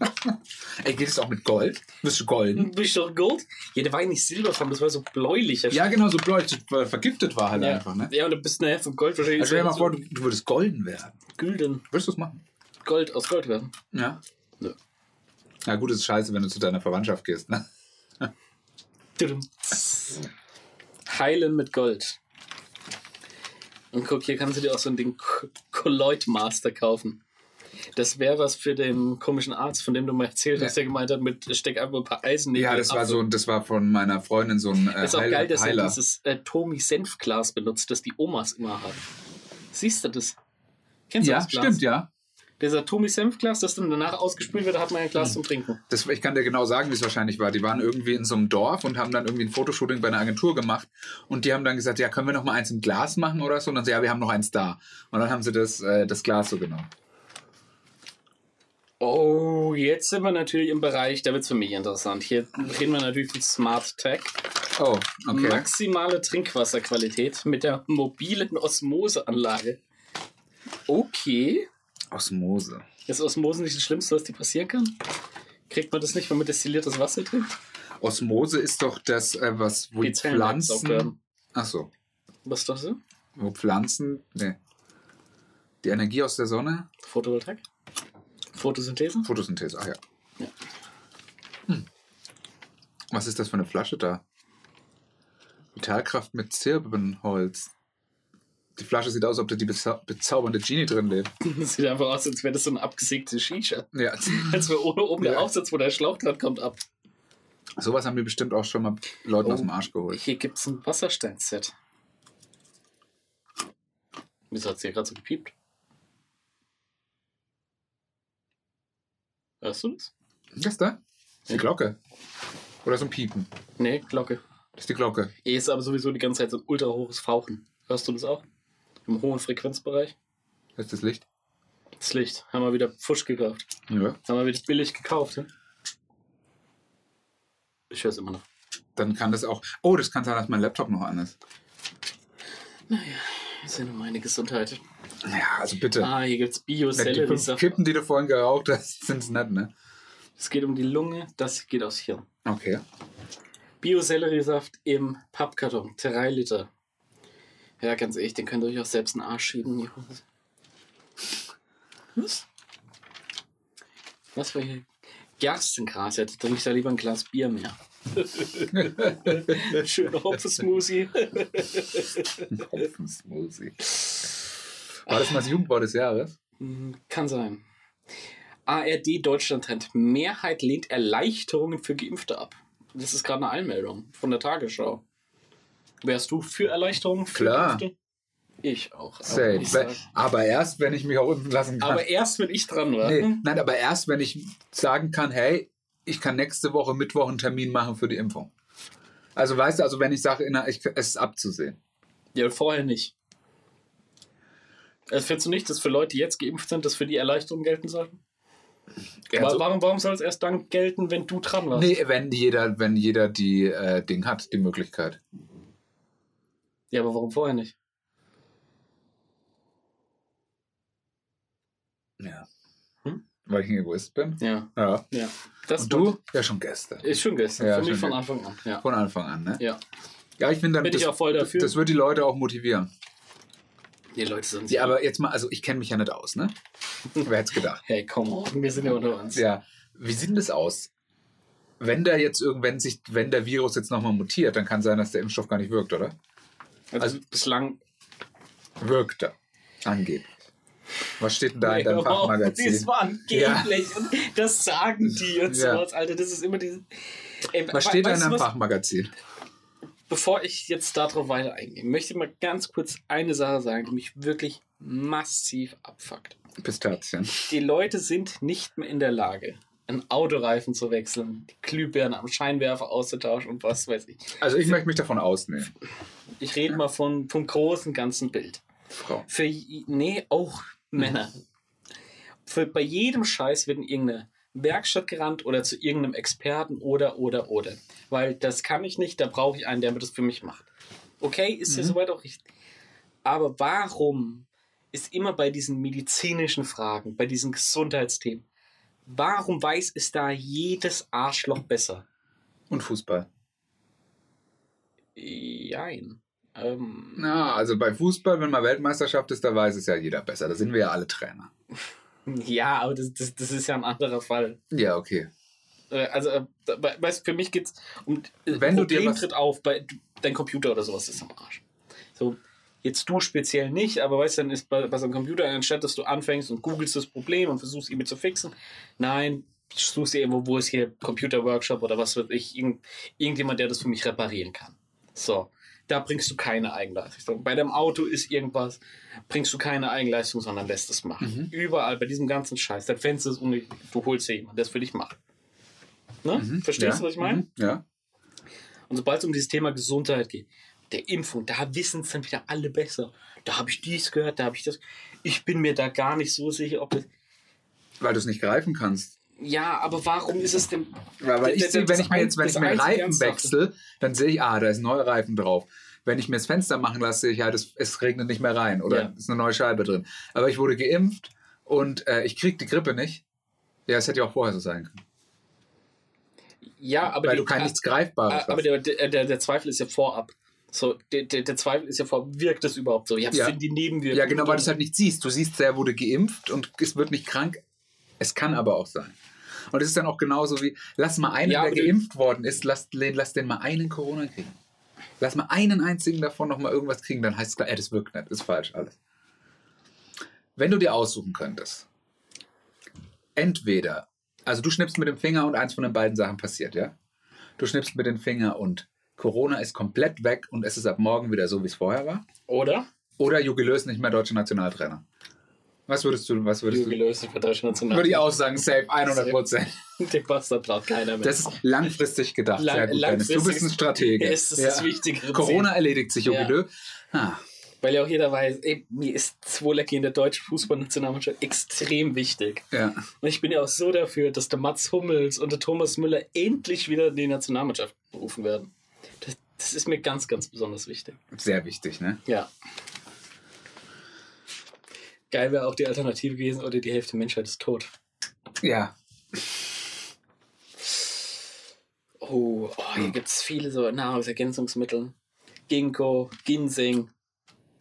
Ey, geht es auch mit Gold? Bist du golden? Bist du doch Gold? Ja, der war ja nicht silberfarben, das war so bläulicher. Ja, genau, so bläulich. weil Vergiftet war halt ja. einfach, ne? Ja, und du bist nachher vom Gold wahrscheinlich Also stell dir mal so vor, du, du würdest golden werden. Gülden. Würdest du es machen? Gold aus Gold werden. Ja. Nö. Na gut, ist scheiße, wenn du zu deiner Verwandtschaft gehst, ne? Heilen mit Gold. Und guck, hier kannst du dir auch so ein Ding Colloid Master kaufen. Das wäre was für den komischen Arzt, von dem du mal erzählt hast, Ja. der gemeint hat, mit steck einfach ein paar Eisennägel. Ja, das war so, das war von meiner Freundin so ein äh, Ist auch Heil- geil, dass er Heiler. dieses äh, Tomi-Senfglas benutzt, das die Omas immer haben. Siehst du das? Kennst du Ja, das Glas? stimmt, ja. Dieser Tomi-Senfglas, das dann danach ausgespült wird, da hat man ein. Glas zum Trinken. Das, ich kann dir genau sagen, wie es wahrscheinlich war. Die waren irgendwie in so einem Dorf und haben dann irgendwie ein Fotoshooting bei einer Agentur gemacht. Und die haben dann gesagt, ja, können wir noch mal eins im Glas machen oder so? Und dann so, ja, wir haben noch eins da. Und dann haben sie das, äh, das Glas so genommen. Oh, jetzt sind wir natürlich im Bereich, da wird es für mich interessant. Hier reden wir natürlich von Smart Tech. Oh, okay. Maximale Trinkwasserqualität mit der mobilen Osmoseanlage. Okay. Osmose. Ist Osmose nicht das Schlimmste, was dir passieren kann? Kriegt man das nicht, wenn man destilliertes Wasser trinkt? Osmose ist doch das, äh, was, wo die, Die Pflanzen. Ach so. Was ist das so? Wo Pflanzen. Nee. Die Energie aus der Sonne? Photovoltaik? Photosynthese? Photosynthese, ach ja. Ja. Hm. Was ist das für eine Flasche da? Vitalkraft mit Zirbenholz. Die Flasche sieht aus, als ob da die bezau bezaubernde Genie drin lebt. Das sieht einfach aus, als wäre das so eine abgesägte Shisha. Ja. Als wäre ohne oben der Ja. Aufsatz, wo der Schlauch dran kommt, ab. Sowas haben wir bestimmt auch schon mal Leuten Oh. aus dem Arsch geholt. Hier gibt es ein Wasserstein-Set. Wieso hat es hier gerade so gepiept? Hörst du das? Das da? Das ist die. Glocke. Oder so ein Piepen. Nee, Glocke. Das ist die Glocke. Eh ist aber sowieso die ganze Zeit so ein ultra hohes Fauchen. Hörst du das auch? Im hohen Frequenzbereich? Das ist das Licht. Das Licht. Haben wir wieder Pfusch gekauft. Ja. Haben wir wieder billig gekauft. Ja? Ich höre es immer noch. Dann kann das auch. Oh, das kann sein, dass mein Laptop noch an ist. Das ist ja nur meine Gesundheit. Ja, also bitte. Ah, hier gibt es die fünf Bio-Sellerie-Saft. Kippen, die du vorhin geraucht hast, sind es nicht, ne? Es geht um die Lunge, das geht aus Hirn. Okay. Bio-Selleriesaft im Pappkarton, 3 Liter. Ja, ganz ehrlich, den könnt ihr euch auch selbst in den Arsch schieben. die Hose. Was? Was war hier? Gerstengras, ja, da trinke ich da lieber ein Glas Bier mehr. Schöner Hopfensmoothie. Hopfensmoothie. War das mal das Jugendwort des Jahres? Hm, Kann sein. ARD Deutschland Trend. Mehrheit lehnt Erleichterungen für Geimpfte ab. Das ist gerade eine Einmeldung von der Tagesschau. Wärst du für Erleichterungen für Klar. Geimpfte? Ich auch. Aber, ich sag, Aber erst, wenn ich mich auch impfen lassen kann. aber erst, wenn ich dran war. nee, nein, aber erst, wenn ich sagen kann, hey, ich kann nächste Woche Mittwoch einen Termin machen für die Impfung. Also weißt du, also wenn ich sage, es ist abzusehen. Ja, vorher nicht. Also findest du nicht, dass für Leute, die jetzt geimpft sind, das für die Erleichterungen gelten sollten? Ja, Wa- so- warum, warum soll es erst dann gelten, wenn du dran warst? Nee, wenn jeder, wenn jeder die äh, Ding hat, die Möglichkeit. Ja, aber warum vorher nicht? Ja. Hm? Weil ich ein Egoist bin. Ja, Ja. ja. Das Und du? Ja, schon gestern. Ist schon gestern. Ja, für mich von Anfang an. Ja. Von Anfang an, ne? ja. Ja, ich finde dann, Bin ich das, auch voll dafür. das wird die Leute auch motivieren. Die Leute sind Ja, aber jetzt mal, also ich kenne mich ja nicht aus, ne? Wer hätte es gedacht? Hey, come on, wir sind ja unter uns. Ja. Wie sieht denn das aus? Wenn da jetzt irgendwann sich, wenn der Virus jetzt nochmal mutiert, dann kann sein, dass der Impfstoff gar nicht wirkt, oder? Also, Also- bislang. Wirkt er. Angeblich. Was steht denn da in deinem Oh, Das Fachmagazin? war angeblich. Und das sagen die und Ja. sowas, Alter. Das ist immer diese. Ey, Was steht da in deinem? Fachmagazin? Bevor ich jetzt darauf weiter eingehe, möchte ich mal ganz kurz eine Sache sagen, die mich wirklich massiv abfuckt. Pistazien. Die Leute sind nicht mehr in der Lage, einen Autoreifen zu wechseln, die Glühbirne am Scheinwerfer auszutauschen und was weiß ich. Also ich möchte mich davon ausnehmen. Ich rede mal von, vom großen ganzen Bild. Frau. Für, nee, auch Männer. Für, bei jedem Scheiß wird in irgendeine Werkstatt gerannt oder zu irgendeinem Experten oder, oder, oder. Weil das kann ich nicht, da brauche ich einen, der mir das für mich macht. Okay, ist ja soweit auch richtig. Aber warum ist immer bei diesen medizinischen Fragen, bei diesen Gesundheitsthemen, warum weiß es da jedes Arschloch besser? Und Fußball. Jein. Ähm, Na, also bei Fußball, wenn mal Weltmeisterschaft ist, da weiß es ja jeder besser. Da sind wir ja alle Trainer. Ja, aber das, das, das ist ja ein anderer Fall. Ja, okay. Äh, Also, äh, weißt du, für mich geht's um. äh, Wenn du dir Problem was- tritt auf, bei dein Computer oder sowas ist am Arsch. So, jetzt du speziell nicht, aber weißt du, dann ist bei, bei so einem Computer, anstatt dass du anfängst und googelst das Problem und versuchst irgendwie zu fixen, nein, suchst dir irgendwo, wo ist hier Computer-Workshop oder was weiß ich, irgend, irgendjemand, der das für mich reparieren kann. So, da bringst du keine Eigenleistung. Bei deinem Auto ist irgendwas, bringst du keine Eigenleistung, sondern lässt es machen. Überall bei diesem ganzen Scheiß, das Fenster ist unnötig, du holst dir jemanden, der es für dich macht. Ne? Verstehst ja. du, was ich meine? Mhm. Ja. Und sobald es um dieses Thema Gesundheit geht, der Impfung, da wissen es dann wieder alle besser. Da habe ich dies gehört, da habe ich das. Ich bin mir da gar nicht so sicher, ob das. Weil du es nicht greifen kannst. Ja, aber warum ist es denn. Weil, weil ich sehe, wenn ich mir jetzt, wenn ich mir Reifen wechsle, dann sehe ich, ah, da ist ein neuer Reifen drauf. Wenn ich mir das Fenster machen lasse, sehe ich halt, es, es regnet nicht mehr rein oder Ja. ist eine neue Scheibe drin. Aber ich wurde geimpft und äh, ich krieg die Grippe nicht. Ja, es hätte ja auch vorher so sein können. Ja, aber, weil die- du kein ah, nichts Greifbares ah, aber hast. der, der, der, Zweifel ist ja vorab. So, der, der, der Zweifel ist ja vorab, wirkt das überhaupt so? Ja, Ja. sind die Nebenwirkungen? Ja, genau, weil du es halt nicht siehst. Du siehst, der wurde geimpft und es wird nicht krank. Es kann aber auch sein. Und es ist dann auch genauso wie, lass mal einen, Ja, der geimpft worden ist, lass, den- lass den mal einen Corona kriegen. Lass mal einen einzigen davon noch mal irgendwas kriegen, dann heißt es klar, ey, das wirkt nicht, ist falsch alles. Wenn du dir aussuchen könntest, entweder, also du schnippst mit dem Finger und eins von den beiden Sachen passiert, ja? Du schnippst mit dem Finger und Corona ist komplett weg und es ist ab morgen wieder so, wie es vorher war. Oder? Oder Jogi Löw ist nicht mehr deutscher Nationaltrainer. Was würdest du, was würdest Jogi du? Ist für Deutschland national. Würde ich auch sagen, safe, 100 Prozent. Den Bastard braucht keiner mehr. Das ist langfristig gedacht. Lang- gut, Dennis. Du bist ein langfristig- Stratege. Ist das wichtigere Corona erledigt sich, Jogi Ja. Löw. Ah, Weil ja auch jeder weiß, ey, mir ist Zwolecki in der deutschen Fußballnationalmannschaft extrem wichtig. ja. Und ich bin ja auch so dafür, dass der Mats Hummels und der Thomas Müller endlich wieder in die Nationalmannschaft berufen werden. Das, das ist mir ganz, ganz besonders wichtig. Sehr wichtig, ne? Ja. Geil wäre auch die Alternative gewesen, oder die Hälfte der Menschheit ist tot. Ja. Oh, oh hier gibt es viele so Nahrungsergänzungsmittel. Ginkgo, Ginseng,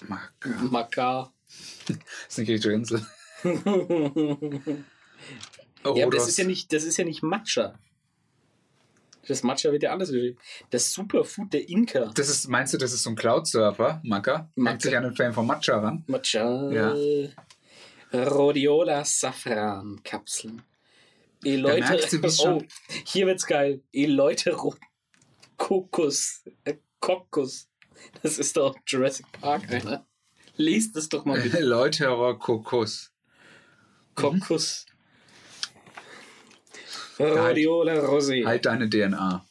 Mark. Maca. ist eine griechische Insel. ja, aber das ist ja nicht, das ist ja nicht Matcha. Das Matcha wird ja anders geschrieben. Das Superfood der Inka. Das ist, meinst du, das ist so ein Cloud-Surfer? Matcha. Hängt sich an den Fan von Matcha ran? Matcha. Ja. Rhodiola Safran Kapseln. Eleute, oh, hier wird's geil. Eleutero Kokos. Äh, Kokos. Das ist doch Jurassic Park, Alter. Lest es doch mal bitte. Leuterer Kokos. Kokos. Rhodiola Rosé. Halt deine DNA.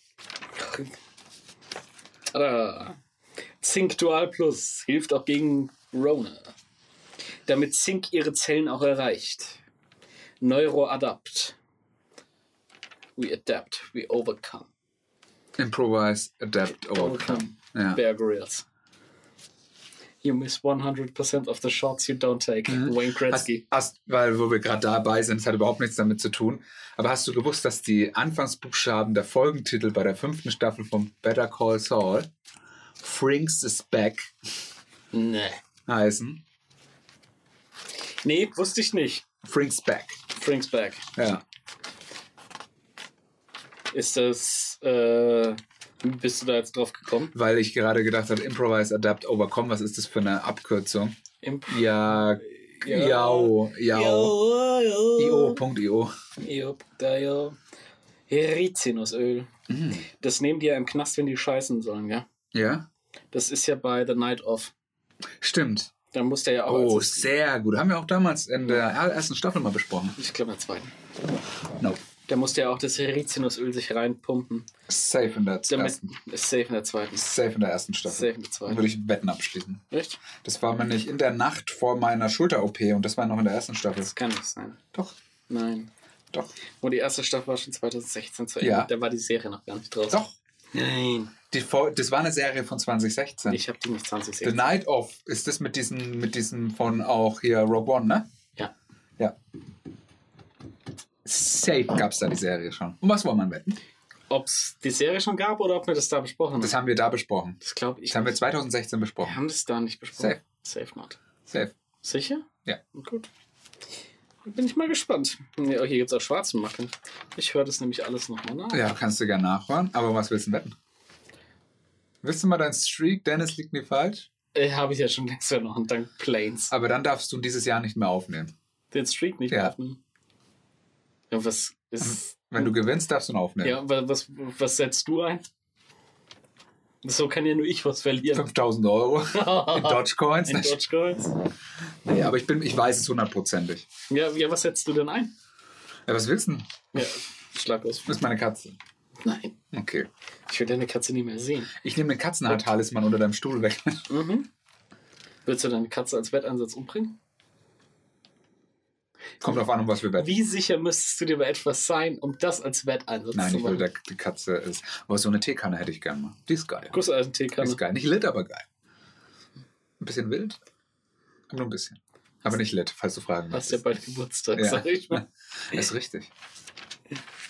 Tada. Zink Dual Plus hilft auch gegen Rona. Damit Zink ihre Zellen auch erreicht. Neuroadapt. We adapt, we overcome. Improvise, adapt, overcome. Ja. Bear Grylls. You miss 100% of the shots you don't take. Wayne Hast, Gretzky. hast, weil, wo wir gerade dabei sind, es hat überhaupt nichts damit zu tun. Aber hast du gewusst, dass die Anfangsbuchstaben der Folgentitel bei der fünften Staffel von Better Call Saul Frinks is Back Nee. heißen? Nee, wusste ich nicht. Frinks Back. Frank's back. Ja. Ist das, äh, bist du da jetzt drauf gekommen? Weil ich gerade gedacht habe, Improvise, Adapt, Overcome, was ist das für eine Abkürzung? Imp Ja, Ja. Jo, IO.io. Ja. Rizinusöl. Mhm. Das nehmen die ja im Knast, wenn die scheißen sollen, ja? Ja, Das ist ja bei The Night Of. stimmt. Da muss der ja auch. Oh, sehr gut. Haben wir auch damals in der ersten Staffel mal besprochen. ich glaube, in der zweiten. No. Da musste ja auch das Rizinusöl sich reinpumpen. Safe in der Damit ersten. safe in der zweiten. Safe in der ersten Staffel. Safe in der zweiten. Würde ich Wetten abschließen. Echt? Das war mir nicht in der Nacht vor meiner Schulter-OP und das war noch in der ersten Staffel. Das kann nicht sein. Doch, Nein. doch, Und die erste Staffel war schon 2016 zu Ende. Ja. Da war die Serie noch gar nicht draußen. doch. Nein. Die, das war eine Serie von 2016. Ich habe die nicht The 2016. Night of ist das mit diesen, mit diesen von auch hier Rogue One, ne? Ja. Ja. Safe gab es da die Serie schon. Und was wollen wir wetten? Ob es die Serie schon gab oder ob wir das da besprochen haben. Das haben wir da besprochen. Das glaube ich. Das haben wir nicht. 2016 Wir besprochen. haben das da nicht besprochen. Safe. Safe not. Safe. Sicher? Ja. Gut. Bin ich mal gespannt. Ja, hier gibt es auch schwarze Macken. Ich höre das nämlich alles nochmal nach. Ja, kannst du gerne nachhören. Aber was willst du wetten? Willst du mal deinen Streak? Dennis liegt nie falsch. Äh, Habe ich ja schon längst verloren, dank Planes. Aber dann darfst du dieses Jahr nicht mehr aufnehmen. Den Streak nicht Ja. aufnehmen. Ja, was ist. Wenn du gewinnst, darfst du ihn aufnehmen. Ja, wa- was, was setzt du ein? So kann ja nur ich was verlieren. 5000 Euro in Dogecoins. In Dogecoins. Nee, aber ich, bin, ich weiß es hundertprozentig. Ja, ja, was setzt du denn ein? Ja, was willst du denn? Ja, schlag aus. Das ist meine Katze. Nein, Okay. ich will deine Katze nie mehr sehen. Ich nehme den Katzenhaar-Talisman unter deinem Stuhl weg. Mhm. Willst du deine Katze als Wetteinsatz umbringen? Kommt drauf an, um was wir wetten. Wie sicher müsstest du dir bei etwas sein, um das als Wetteinsatz Nein, zu ich will, machen? der, die Katze ist. Aber so eine Teekanne hätte ich gerne mal. Die ist geil. Die Gusseisen-Teekanne. ist geil. Nicht lit, aber geil. Ein bisschen wild. Aber nur ein bisschen. Aber nicht lit, falls du fragen Hast ja möchtest. bald Geburtstag, Ja. sag ich mal. Ist richtig.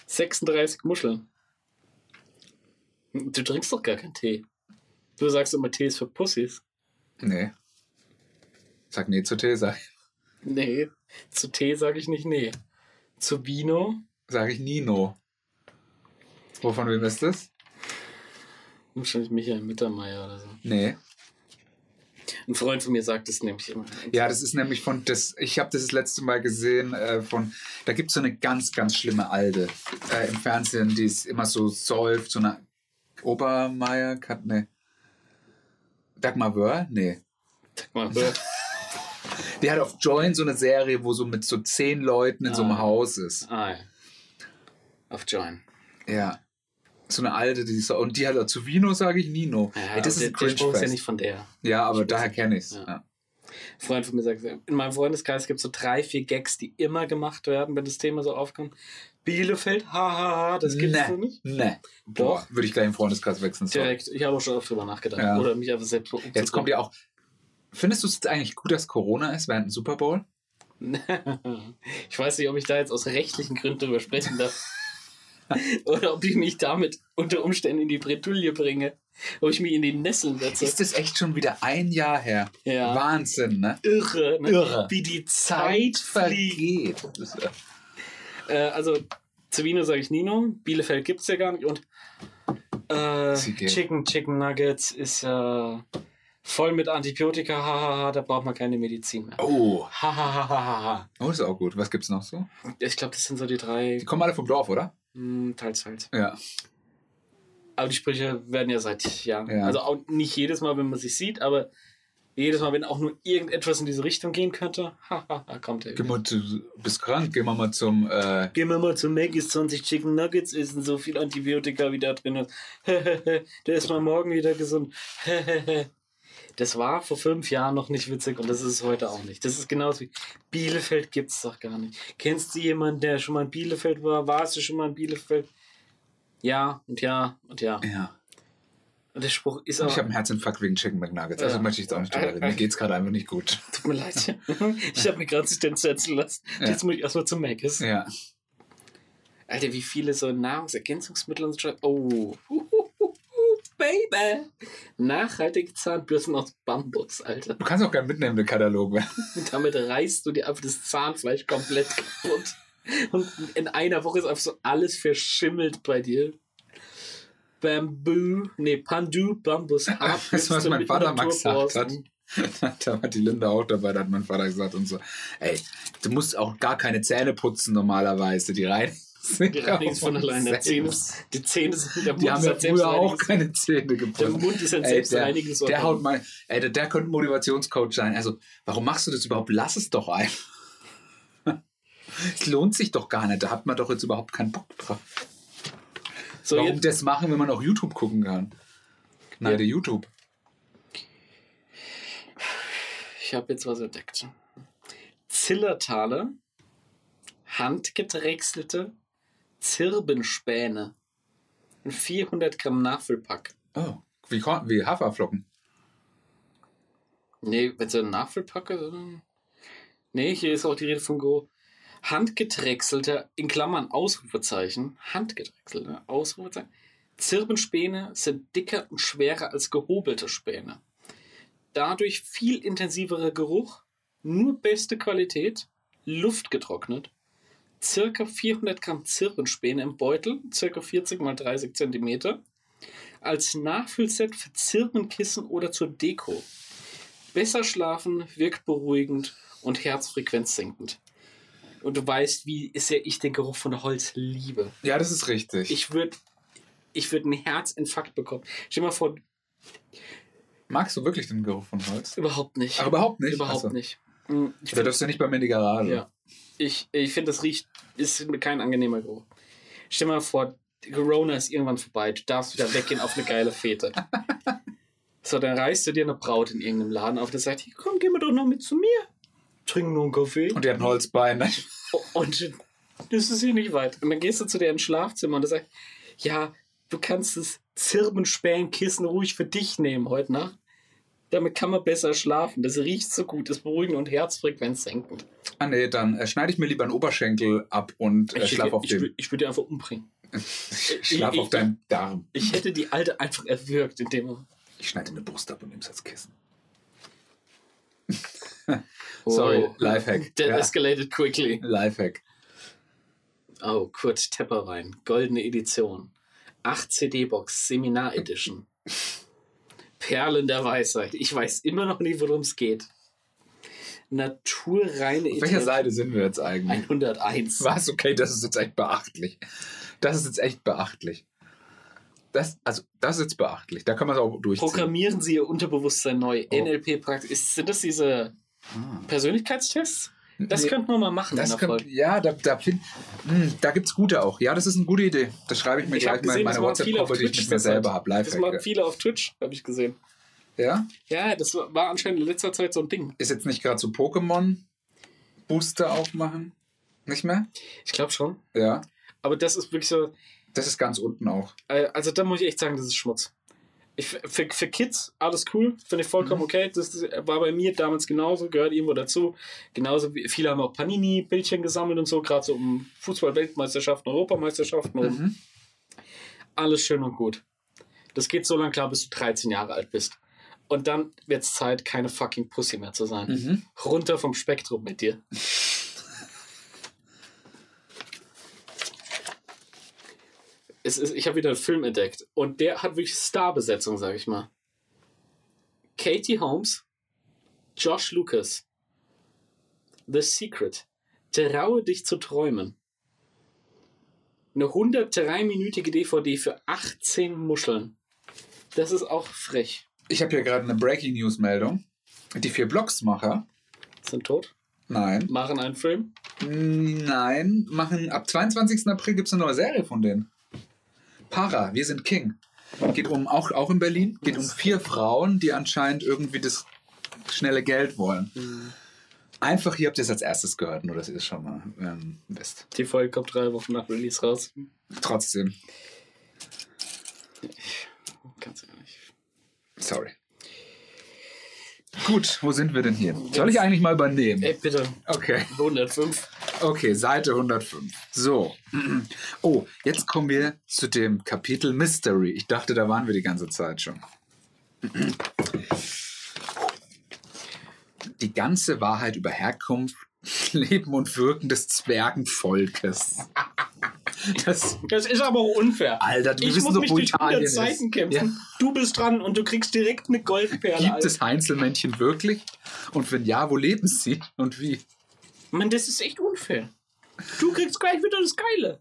36 Muscheln. Du trinkst doch gar keinen Tee. Du sagst immer, Tee ist für Pussys. Nee. Sag nee zu Tee, sag, Nee, zu Tee sage ich nicht nee. Zu Vino, sag ich Nino. Wovon wem ist das? wahrscheinlich Michael Mittermeier oder so. Nee. Ein Freund von mir sagt es nämlich immer. Ja, das ist nämlich von das. Ich habe das das letzte Mal gesehen äh, von. Da gibt es so eine ganz, ganz schlimme Alte äh, im Fernsehen, die ist immer so säuft, so eine Obermeier, nee. Dagmar Wörl? Nee. Sag mal, Die hat auf Join so eine Serie, wo so mit so zehn Leuten in so einem Ah. Haus ist. Ah, ja. Auf Join. Ja. So eine alte, die so. Und die hat auch zu Vino, sage ich Nino. Ja, Ey, das ist der, ein der Spruch ist ja nicht von der. Ja, aber Spruch daher kenne ich es. Ja. Ja. Ein Freund von mir sagt, in meinem Freundeskreis gibt es so drei, vier Gags, die immer gemacht werden, wenn das Thema so aufkommt. Bielefeld, hahaha, das gibt es so nicht. Nee. Boah, würde ich gleich im Freundeskreis wechseln. sorry. Direkt, ich habe auch schon oft drüber nachgedacht. Ja. Oder mich einfach selbst Jetzt kommt ja auch. Findest du es jetzt eigentlich gut, dass Corona ist während dem Super Bowl? Ich weiß nicht, ob ich da jetzt aus rechtlichen Gründen drüber sprechen darf. Oder ob ich mich damit unter Umständen in die Bretouille bringe. Ob ich mich in die Nesseln setze. Ist das echt schon wieder ein Jahr her? Ja. Wahnsinn, ne? irre, ne? Irre. Wie die Zeit fliegt. vergeht. Äh, Äh, also, zu Vino sage ich Nino. Bielefeld gibt es ja gar nicht. Und äh. Chicken, Chicken Nuggets ist ja voll mit Antibiotika. Hahaha, da braucht man keine Medizin mehr. Oh. Hahaha. Oh, ist auch gut. Was gibt's noch so? Ich glaube, das sind so die drei. Die kommen alle vom Dorf, oder? Hm, teils, teils. Ja. Aber die Sprüche werden ja seit Jahren. Ja. Also auch nicht jedes Mal, wenn man sich sieht, aber jedes Mal, wenn auch nur irgendetwas in diese Richtung gehen könnte, hahaha, kommt er. Geh mal, du bist krank, gehen wir mal zum. Äh, Gehen wir mal zu Maggie's 20 Chicken Nuggets, essen so viel Antibiotika wie da drin ist. Der ist mal morgen wieder gesund. Das war vor fünf Jahren noch nicht witzig und das ist es heute auch nicht. Das ist genauso wie Bielefeld gibt's doch gar nicht. Kennst du jemanden, der schon mal in Bielefeld war? Warst du schon mal in Bielefeld? Ja und ja und ja. ja. Und der Spruch ist Ich aber. habe einen Herzinfarkt wegen Chicken McNuggets. Also Ja. möchte ich jetzt auch nicht drüber reden. Mir geht's gerade einfach nicht gut. Tut mir leid. Ich habe mir gerade Assistenz setzen lassen. Ja. Jetzt muss ich erstmal zum Maggis. Ja. Alter, wie viele so Nahrungsergänzungsmittel und so. Oh. Baby. Nachhaltige Zahnbürsten aus Bambus, Alter. Du kannst auch gerne mitnehmen, den Katalog. Und damit reißt du dir einfach das Zahnfleisch komplett kaputt. Und in einer Woche ist einfach so alles verschimmelt bei dir. Bamboo, nee, Pandu, Bambus. Weißt du, was mein Vater mal gesagt hat? da war die Linda auch dabei, da hat mein Vater gesagt und so, ey, du musst auch gar keine Zähne putzen normalerweise, die rein. Die reinigen von alleine. Die Zähne, die Zähne sind der Mund Die haben ist ja ein früher auch keine Zähne Der geputzt. Mund ist ein Ey, der, selbstreinigendes der Organ. haut mal, ey, der, der könnte ein Motivationscoach sein. Also, warum machst du das überhaupt? Lass es doch einfach. Es lohnt sich doch gar nicht. Da hat man doch jetzt überhaupt keinen Bock drauf. So, Warum jetzt, das machen, wenn man auch YouTube gucken kann? Nein, der YouTube. ich habe jetzt was entdeckt. Zillertaler, handgedrechselte Zirbenspäne. Ein 400 Gramm Nachfüllpack. Oh, wie, wie Haferflocken. Nee, wenn so ein Nachfüllpack ist. oder? Nee, hier ist auch die Rede von Go. Handgedrechselter, in Klammern Ausrufezeichen, handgedrechselter, Ausrufezeichen. Zirbenspäne sind dicker und schwerer als gehobelte Späne. Dadurch viel intensiverer Geruch, nur beste Qualität, Luft getrocknet, circa 400 Gramm Zirpenspäne im Beutel, circa 40 mal 30 Zentimeter, als Nachfüllset für Zirpenkissen oder zur Deko. Besser schlafen, wirkt beruhigend und Herzfrequenz senkend. Und du weißt, wie sehr ich den Geruch von Holz liebe. Ja, das ist richtig. Ich würde ich würd einen Herzinfarkt bekommen. Stell dir mal vor, Magst du wirklich den Geruch von Holz? überhaupt nicht. Ach, überhaupt nicht? Überhaupt Achso. nicht. Mm, Ich Da find, darfst du nicht bei mir in die Garage. ja. Ich, ich finde, das riecht, ist kein angenehmer Geruch. Stell dir mal vor, Corona ist irgendwann vorbei. Du darfst wieder weggehen auf eine geile Fete. So, dann reißt du dir eine Braut in irgendeinem Laden auf, der sagt, hier, komm, geh mal doch noch mit zu mir. Trinken nur einen Kaffee. Und die hat ein Holzbein. ne? Und das ist hier nicht weit. Und dann gehst du zu deren Schlafzimmer und der sagt, ja, du kannst das Zirbenspähenkissen ruhig für dich nehmen heute Nacht. Damit kann man besser schlafen. Das riecht so gut, ist beruhigend und Herzfrequenz senkend. Ah nee, dann äh, schneide ich mir lieber einen Oberschenkel ab und äh, Ich, schlaf auf ich, dem. ich würde einfach umbringen. Schlaf ich- auf deinem Darm. Ich hätte die alte einfach erwürgt, indem man. Ich schneide eine Brust ab und nehme es als Kissen. Wow. Sorry, Lifehack. That Ja. escalated quickly. Lifehack. Oh, Kurt Tepperwein, goldene Edition. 8 CD-Box, Seminar Edition. Perlen der Weisheit. Ich weiß immer noch nie, worum es geht. Naturreine Auf welcher Seite sind wir jetzt eigentlich? 101. Was? Okay, das ist jetzt echt beachtlich. Das ist jetzt echt beachtlich. Das, also, das ist jetzt beachtlich. Da kann man es auch durchziehen. Programmieren Sie Ihr Unterbewusstsein neu. Oh. NLP-Praxis. Sind das diese Ah. Persönlichkeitstests? Das Nee, könnten wir mal machen das Folge. ja, da, da, find, hm, da gibt es gute auch. Ja, das ist eine gute Idee. Das schreibe ich mir Ich gleich habe mal in gesehen, meine WhatsApp-Gruppe, die ich mit mir selber habe. Das machen Lifehack. viele auf Twitch, habe ich gesehen. Ja? Ja, das war anscheinend in letzter Zeit so ein Ding. Ist jetzt nicht gerade so Pokémon-Booster aufmachen? Nicht mehr? Ich glaube schon. Ja. Aber das ist wirklich so, Das ist ganz unten auch. äh, also da muss ich echt sagen, das ist Schmutz. Ich, für, für Kids alles cool, finde ich vollkommen Mhm. okay. Das war bei mir damals genauso, gehört irgendwo dazu. Genauso wie viele haben auch Panini-Bildchen gesammelt und so, gerade so um Fußball-Weltmeisterschaften, Europameisterschaften. Mhm. Alles schön und gut. Das geht so lange klar, bis du 13 Jahre alt bist. Und dann wird es Zeit, keine fucking Pussy mehr zu sein. Mhm. Runter vom Spektrum mit dir. Es ist, ich habe wieder einen Film entdeckt und der hat wirklich Starbesetzung, sag ich mal. Katie Holmes, Josh Lucas, The Secret, Traue dich zu träumen. Eine 103-minütige DVD für 18 Muscheln. Das ist auch frech. Ich habe hier gerade eine Breaking News-Meldung. Die vier Blocksmacher, Sind tot. nein, Machen einen Film. nein, machen ab 22. April gibt es eine neue Serie von denen. Para, wir sind King. Geht um, auch, auch in Berlin, geht um vier Frauen, die anscheinend irgendwie das schnelle Geld wollen. Einfach, hier habt ihr es als erstes gehört, nur dass ihr es schon mal ähm, wisst. Die Folge kommt drei Wochen nach Release raus. Trotzdem, Ganz ehrlich. sorry. Gut, wo sind wir denn hier? Soll ich eigentlich mal übernehmen? Ey, bitte. Okay. 105. Okay, Seite 105. So. Oh, jetzt kommen wir zu dem Kapitel Mystery. Ich dachte, da waren wir die ganze Zeit schon. Die ganze Wahrheit über Herkunft, Leben und Wirken des Zwergenvolkes. Das, Das ist aber auch unfair. Alter, wir ich wissen muss doch, mich wo durch 100 Italien ist. Seiten kämpfen. Ja. Du bist dran und du kriegst direkt eine Goldperle. Gibt Alter. es Heinzelmännchen wirklich? Und wenn ja, wo leben sie und wie? Mann, das ist echt unfair. Du kriegst gleich wieder das Geile.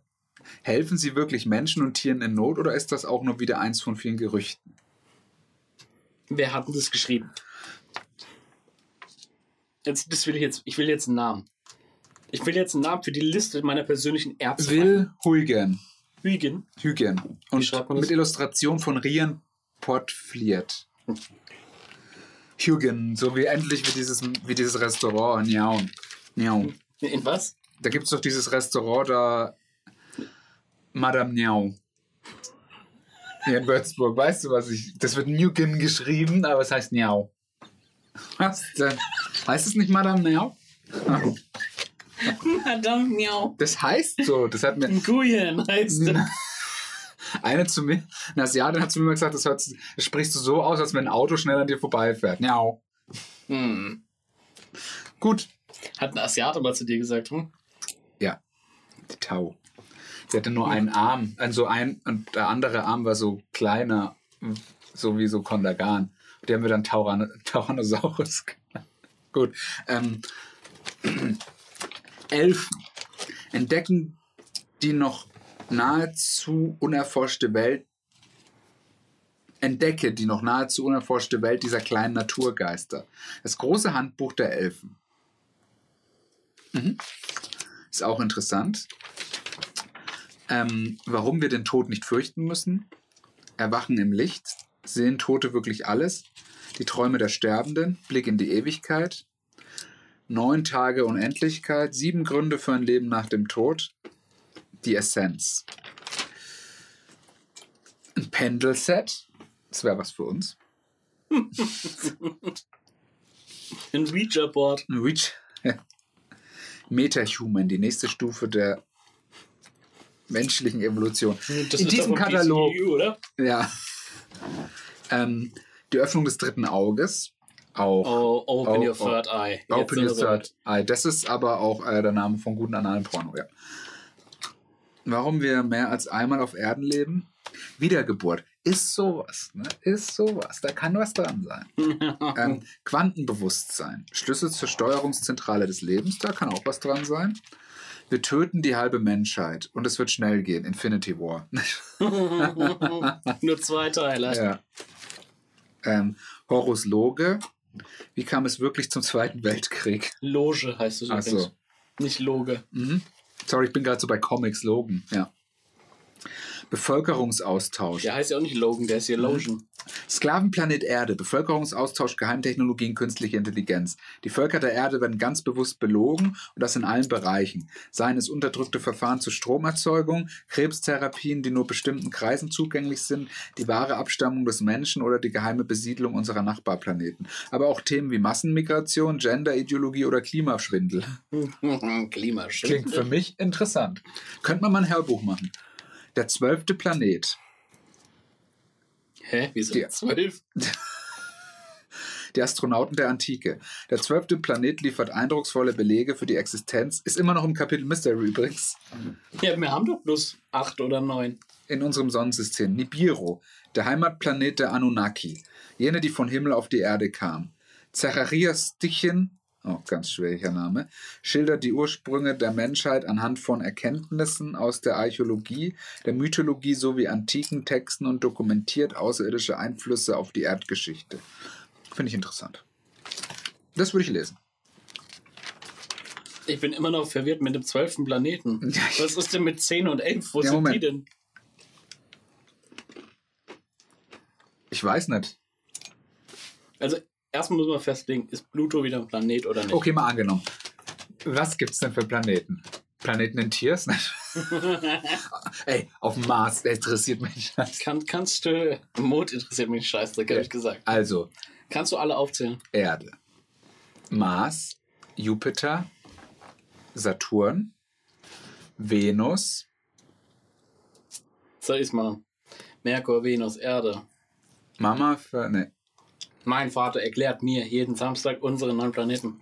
Helfen sie wirklich Menschen und Tieren in Not oder ist das auch nur wieder eins von vielen Gerüchten? Wer hat denn das geschrieben? Jetzt, das will ich jetzt. Ich will jetzt einen Namen. Ich will jetzt einen Namen für die Liste meiner persönlichen Ärzte. Will Huygen. Hügen. Hügen. Und mit Illustration von Rian Portfliert. Hügen, so wie endlich wie dieses, wie dieses Restaurant. Njau. Njau. In was? Da gibt es doch dieses Restaurant da. Madame Njau. Hier in Würzburg. Weißt du, was ich. Das wird Newgen geschrieben, aber es heißt Njau. Was denn? Heißt es nicht Madame Njau? Madame Miau. Das heißt so. Das hat mir. Nguyen heißt das. Eine zu mir, eine Asiatin hat zu mir gesagt, das, hört, das sprichst du so aus, als wenn ein Auto schnell an dir vorbeifährt. Njau. Hm. Gut. Hat ein Asiate mal zu dir gesagt, hm? Ja, die Tau. Sie hatte nur einen Arm, also ein und der andere Arm war so kleiner, so wie so Kondagan. Die haben wir dann Tauran Tyrannosaurus genannt. Gut. Ähm, Elfen entdecken die noch nahezu unerforschte Welt, entdecke die noch nahezu unerforschte Welt dieser kleinen Naturgeister. Das große Handbuch der Elfen. Mhm. Ist auch interessant. Ähm, warum wir den Tod nicht fürchten müssen. Erwachen im Licht. Sehen Tote wirklich alles? Die Träume der Sterbenden. Blick in die Ewigkeit. Neun Tage Unendlichkeit. Sieben Gründe für ein Leben nach dem Tod. Die Essenz. Ein Pendelset. Das wäre was für uns. Ein Ouija-Board. Ein Reach. Metahuman, die nächste Stufe der menschlichen Evolution. Das In diesem Katalog, PCU, oder? ja, ähm, die Öffnung des dritten Auges, auch Oh, open Oh, your oh. third eye. Open Your. Third Eye. Das ist aber auch äh, der Name von guten analen Porno, ja. Warum wir mehr als einmal auf Erden leben? Wiedergeburt. Ist sowas, ne? Ist sowas. Da kann was dran sein. ähm, Quantenbewusstsein. Schlüssel zur Steuerungszentrale des Lebens. Da kann auch was dran sein. Wir töten die halbe Menschheit und es wird schnell gehen. Infinity War. Nur zwei Teile. ja. ähm, Horus Loge. Wie kam es wirklich zum Zweiten Weltkrieg? Loge heißt es Ach übrigens. so. Nicht Loge. Mhm. Sorry, ich bin gerade so bei Comics Logan. Ja. Bevölkerungsaustausch. Der heißt ja auch nicht Logan, der ist Mhm. hier Lotion. Sklavenplanet Erde, Bevölkerungsaustausch, Geheimtechnologien, künstliche Intelligenz. Die Völker der Erde werden ganz bewusst belogen und das in allen Bereichen. Seien es unterdrückte Verfahren zur Stromerzeugung, Krebstherapien, die nur bestimmten Kreisen zugänglich sind, die wahre Abstammung des Menschen oder die geheime Besiedlung unserer Nachbarplaneten. Aber auch Themen wie Massenmigration, Genderideologie oder Klimaschwindel. Klimaschutz. Klingt für mich interessant. Könnte man mal ein Hörbuch machen. Der zwölfte Planet. Hä? Wieso Die- zwölf? Die Astronauten der Antike. Der zwölfte Planet liefert eindrucksvolle Belege für die Existenz. Ist immer noch im Kapitel Mystery übrigens. Ja, wir haben doch bloß acht oder neun. In unserem Sonnensystem. Nibiru, der Heimatplanet der Anunnaki. Jene, die von Himmel auf die Erde kamen. Zacharias Stichin, auch ganz schwieriger Name, schildert die Ursprünge der Menschheit anhand von Erkenntnissen aus der Archäologie, der Mythologie sowie antiken Texten und dokumentiert außerirdische Einflüsse auf die Erdgeschichte. Finde ich interessant. Das würde ich lesen. Ich bin immer noch verwirrt mit dem zwölften Planeten. Was ist denn mit 10 und 11? Wo Ja, sind Moment. die denn? Ich weiß nicht. Also, erstmal muss man festlegen, ist Pluto wieder ein Planet oder nicht? Okay, mal angenommen. Was gibt's denn für Planeten? Planeten in Tiers? Ey, auf dem Mars, der interessiert mich. Kann, kannst du. Mond interessiert mich scheiße, habe ich gesagt. Also, Kannst du alle aufzählen? Erde, Mars, Jupiter, Saturn, Venus, Soll ich's machen? Merkur, Venus, Erde. Mama für. Ne, Mein Vater erklärt mir jeden Samstag unsere neun Planeten.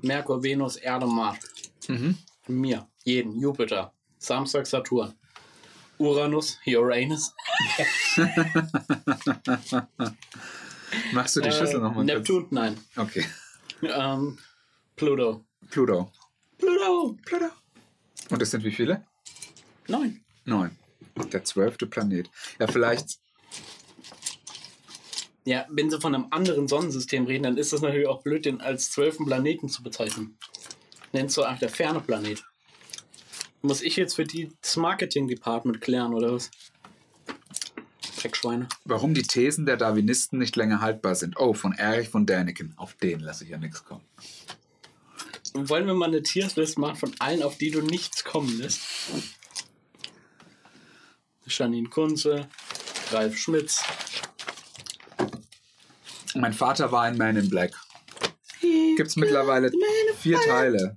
Merkur, Venus, Erde, Mars. mhm. Mir. Jeden. Jupiter. Samstag, Saturn. Uranus, Uranus. Machst du die Schüssel Äh, nochmal? Neptun, nein. Okay. Ähm, Pluto. Pluto. Pluto. Pluto. Und das sind wie viele? Neun. Neun. Der zwölfte Planet. Ja, vielleicht. Ja, wenn sie von einem anderen Sonnensystem reden, dann ist das natürlich auch blöd, den als zwölften Planeten zu bezeichnen. Nennst du einfach der ferne Planet. Muss ich jetzt für die das Marketing-Department klären, oder was? Dreckschweine. Warum die Thesen der Darwinisten nicht länger haltbar sind. Oh, von Erich von Däniken. Auf den lasse ich ja nichts kommen. Wollen wir mal eine Tierlist machen von allen, auf die du nichts kommen lässt? Janine Kunze, Ralf Schmitz. Mein Vater war ein Man in Black. Gibt es mittlerweile vier Teile.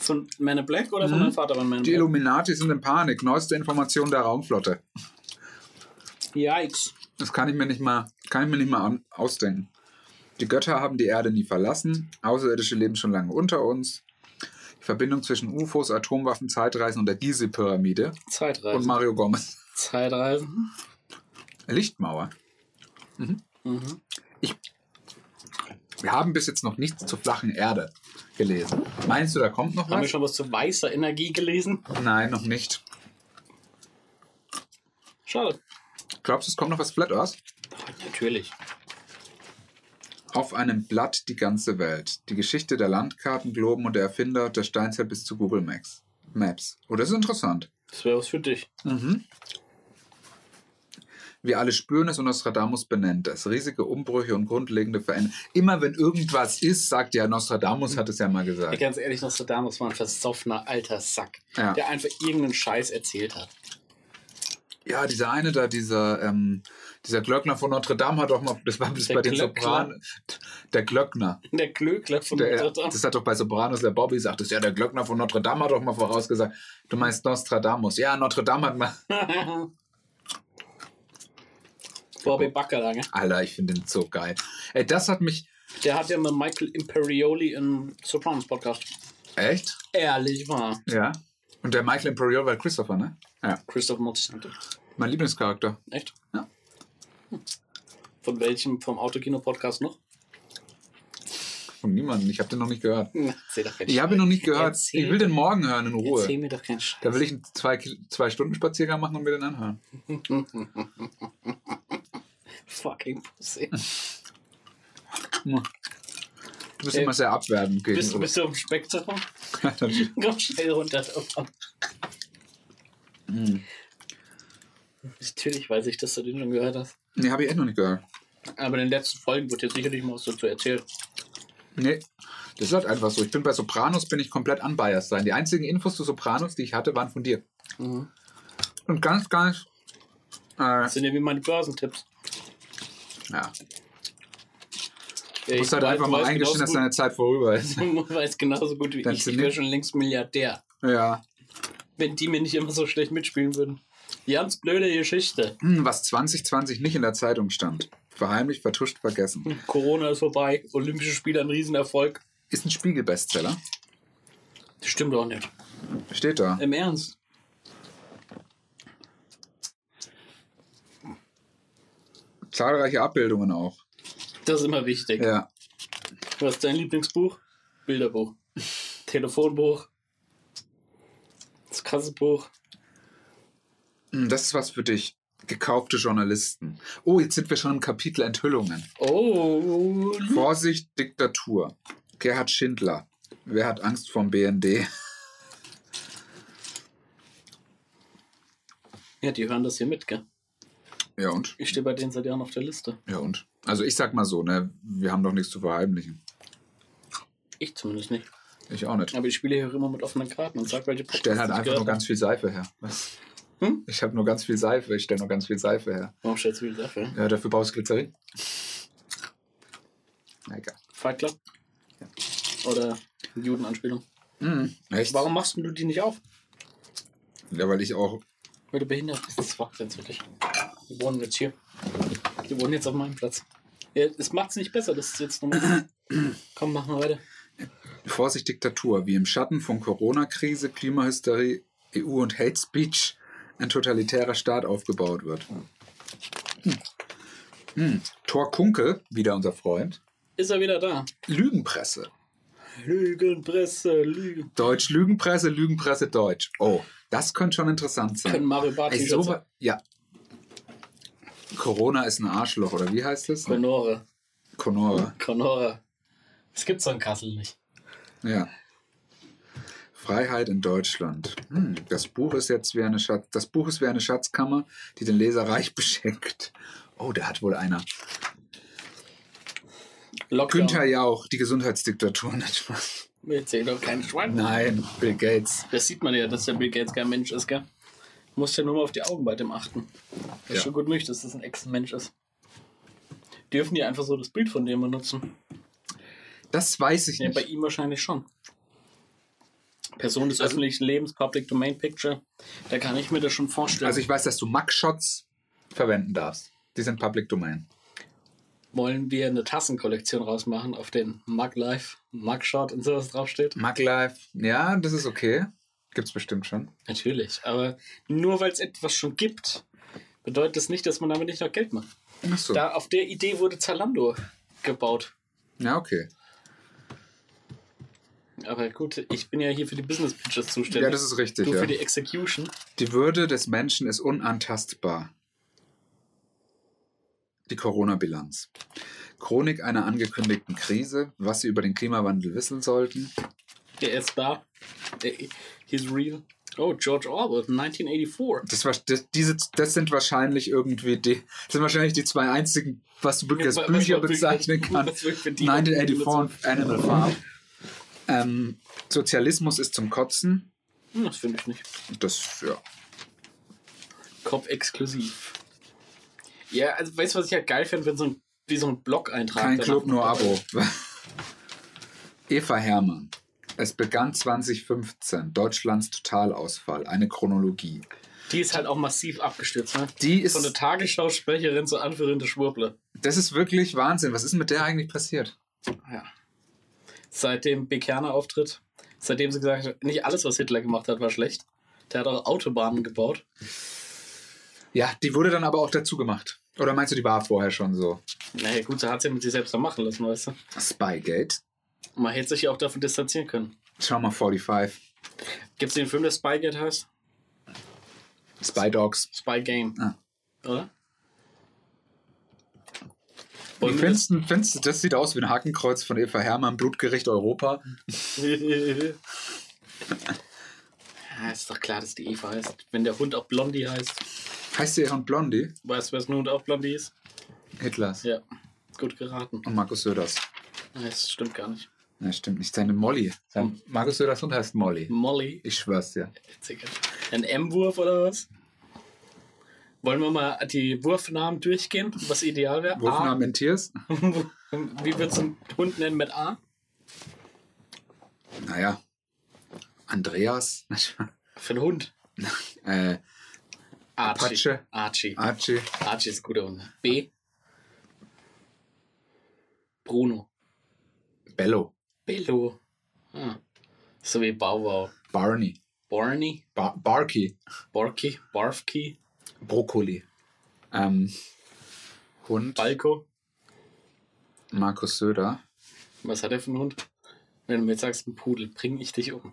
Von Man in Black oder von Mhm. meinem Vater war Man in Die Black? Illuminati sind in Panik. Neueste Information der Raumflotte. Yikes. Das kann ich mir nicht mal, kann ich mir nicht mal an, ausdenken. Die Götter haben die Erde nie verlassen. Außerirdische leben schon lange unter uns. Die Verbindung zwischen UFOs, Atomwaffen, Zeitreisen und der Gizeh-Pyramide. Zeitreisen. Und Mario Gomez. Zeitreisen. Lichtmauer. Mhm. Ich, wir haben bis jetzt noch nichts zur flachen Erde gelesen. Meinst du, da kommt noch Haben wir was? schon was zu weißer Energie gelesen? Nein, noch nicht. Schade. Glaubst du, es kommt noch was Flat Earth? Natürlich. Auf einem Blatt die ganze Welt. Die Geschichte der Landkarten, Globen und der Erfinder der Steinzeit bis zu Google Maps. Maps. Oh, das ist interessant. Das wäre was für dich. Mhm. Wir alle spüren es und Nostradamus benennt es. Riesige Umbrüche und grundlegende Veränderungen. Immer wenn irgendwas ist, sagt ja Nostradamus, hat es ja mal Ja, gesagt. ganz ehrlich, Nostradamus war ein versoffener alter Sack, Ja. der einfach irgendeinen Scheiß erzählt hat. Ja, dieser eine da, dieser, ähm, dieser Glöckner von Notre Dame hat doch mal, das war bis Der bei den Glöckner? Sopranen, der Glöckner. Der Glöckler von Der, Notre Dame. das hat doch bei Sopranos der Bobby gesagt, das ja der Glöckner von Notre Dame hat doch mal vorausgesagt. Du meinst Nostradamus. Ja, Notre Dame hat mal. Bobby Baccarat, gell? Alter, ich finde den so geil. Ey, das hat mich. Der hat ja mit Michael Imperioli im Sopranos Podcast. Echt? Ehrlich wahr. Ja. Und der Michael Imperial war Christopher, ne? Ja. Christoph Moltisanti. Mein Lieblingscharakter. Echt? Ja. Hm. Von welchem vom Autokino-Podcast noch? Von niemandem. Ich habe den noch nicht gehört. Erzähl doch Ich habe ihn noch nicht gehört. Erzähl- Ich will den morgen hören in Ruhe. Erzähl mir doch keinen Scheiß. Da will ich einen zwei, zwei Stunden Spaziergang machen und mir den anhören. Fucking Pussy. Du bist Ey, immer sehr abwertend Bist, gegenüber. bist du am Spektrum? Komm schnell runter. Hm. Natürlich weiß ich, dass du den schon gehört hast. nee, habe ich echt noch nicht gehört. Aber in den letzten Folgen wird jetzt sicherlich mal was dazu erzählt. Nee, das ist halt einfach so. Ich bin bei Sopranos, bin ich komplett unbiased sein. Die einzigen Infos zu Sopranos, die ich hatte, waren von dir. Mhm. Und ganz, ganz, äh, Das sind ja wie meine Börsentipps. Ja. Du musst halt einfach mal eingestehen, dass deine Zeit vorüber ist. du weißt genauso gut wie Dann ich. Ich wäre schon längst Milliardär, Ja. wenn die mir nicht immer so schlecht mitspielen würden. Ganz blöde Geschichte. Hm, was 2020 nicht in der Zeitung stand. Verheimlicht, vertuscht, vergessen. Corona ist vorbei, Olympische Spiele ein Riesenerfolg. Ist ein Spiegel-Bestseller. Das stimmt doch nicht. Steht da. Im Ernst. Zahlreiche Abbildungen auch. Das ist immer wichtig. Ja. Was ist dein Lieblingsbuch? Bilderbuch. Telefonbuch. Das Kassebuch. Hm, Das ist was für dich. Gekaufte Journalisten. Oh, jetzt sind wir schon im Kapitel Enthüllungen. Oh. Vorsicht, Diktatur. Gerhard Schindler. Wer hat Angst vorm BND? Ja, die hören das hier mit, gell? Ja und? Ich stehe bei denen seit Jahren auf der Liste. Ja und? Also ich sag mal so, ne, wir haben doch nichts zu verheimlichen. Ich zumindest nicht. Ich auch nicht. Aber ich spiele hier auch immer mit offenen Karten und sag, welche Ich stelle halt einfach nur ganz viel Seife her. Hm? Ich habe nur ganz viel Seife. Ich stelle nur ganz viel Seife her. Warum stellst du wieder dafür? Ja, dafür brauchst du Glycerin. Na egal. Fight Club? Oder Judenanspielung? Mhm. Echt? Warum machst du die nicht auf? Ja, weil ich auch. Weil du behindert bist. Das war jetzt wirklich. Die wohnen jetzt hier. Die wohnen jetzt auf meinem Platz. Ja, das macht's nicht besser. Das ist jetzt nochmal. Komm, machen wir weiter. Vorsicht, Diktatur. Wie im Schatten von Corona-Krise, Klimahysterie, EU und Hate Speech ein totalitärer Staat aufgebaut wird. Hm. Hm. Thor Kunkel, wieder unser Freund. Ist er wieder da? Lügenpresse. Lügenpresse, Lügen. Deutsch Lügenpresse, Lügenpresse Deutsch. Oh, das könnte schon interessant sein. Können Mario Barth Ey, so, ja. Corona ist ein Arschloch, oder wie heißt es? Conora. Conora. Conora. Es gibt so in Kassel nicht. Ja. Freiheit in Deutschland. Hm, das Buch ist jetzt wie eine Schatz, das Buch ist wie eine Schatzkammer, die den Leser reich beschenkt. Oh, da hat wohl einer. Lockdown. Günther Jauch, die Gesundheitsdiktatur. Nicht. Wir erzählen doch keinen Schwein. Nein, Bill Gates. Das sieht man ja, dass der Bill Gates kein Mensch ist, gell? Musst ja nur mal auf die Augen bei dem achten. Das ist Ja. schon gut möglich, dass das ein Ex-Mensch ist. Dürfen die einfach so das Bild von dem benutzen? Das weiß ich Ja, bei nicht. ihm wahrscheinlich schon. Person des öffentlichen Lebens, Public Domain Picture, da kann ich mir das schon vorstellen. Also ich weiß, dass du Mugshots verwenden darfst. Die sind Public Domain. Wollen wir eine Tassenkollektion rausmachen, auf den Mug Life, Mugshot und sowas draufsteht? Mug Life, ja, das ist okay. Gibt's bestimmt schon. Natürlich, aber nur weil es etwas schon gibt, bedeutet das nicht, dass man damit nicht noch Geld macht. Ach so. Da auf der Idee wurde Zalando gebaut. Ja, okay. Aber gut, ich bin ja hier für die Business Pitches zuständig. Ja, das ist richtig, Du ja. für die Execution. Die Würde des Menschen ist unantastbar. Die Corona-Bilanz. Chronik einer angekündigten Krise, was Sie über den Klimawandel wissen sollten. Der ist da. He's real. Oh, George Orwell, 1984. Das, war, das, diese, das sind wahrscheinlich irgendwie die, das sind wahrscheinlich die zwei einzigen, was du wirklich als Bücher bezeichnen kannst. was wirklich für die- 1984 und Animal Farm. Ähm, Sozialismus ist zum Kotzen. Hm, Das finde ich nicht. Das, ja. Kopf exklusiv. Ja, also weißt du, was ich halt geil finde, wenn so ein, wie so ein Blog-Eintrag. Kein Club, nur Abo. Eva Hermann. Es begann 2015. Deutschlands Totalausfall. Eine Chronologie. Die ist halt auch massiv abgestürzt, ne? Die ist, Von der Tagesschausprecherin zur Anführerin der Schwurbler. das ist wirklich Wahnsinn. Was ist mit der eigentlich passiert? Ja. Seit dem Bekerner-Auftritt, seitdem sie gesagt hat, nicht alles, was Hitler gemacht hat, war schlecht. Der hat auch Autobahnen gebaut. Ja, die wurde dann aber auch dazu gemacht. Oder meinst du, die war vorher schon so? Naja, gut, sie hat sie mit sich selbst dann machen lassen, weißt du. Spygate. Man hätte sich ja auch davon distanzieren können. Schau mal 45. Gibt es den Film, der Spygate heißt? Spy Dogs. Spy Game. Ah. Oder? Wie findest du, findest das sieht aus wie ein Hakenkreuz von Eva Hermann, Blutgericht Europa. ja, ist doch klar, dass die Eva heißt. Wenn der Hund auch Blondie heißt. Heißt sie und Blondie? Weißt du, wer ein Hund auch Blondie ist? Hitlers. Ja, gut geraten. Und Markus Söders. Nein, das stimmt gar nicht. Ja, stimmt nicht. Seine Molly. Sein Markus Söders Hund heißt Molly. Molly. Ich schwör's dir. Ein M-Wurf oder was? Wollen wir mal die Wurfnamen durchgehen, was ideal wäre? Wurfnamen in Tiers? Wie würdest du einen Hund nennen mit A? Naja. Andreas. Für einen Hund. äh, Archie. Apache. Archie. Archie. Archie ist ein guter Hund. B. Bruno. Bello. Bello. Ah. So wie Bauwau. Barney. Barney. Bar Barky. Borky. Barfky. Brokkoli. Ähm, Hund. Balko. Markus Söder. Was hat er für einen Hund? Wenn du mir jetzt sagst, ein Pudel, bring ich dich um.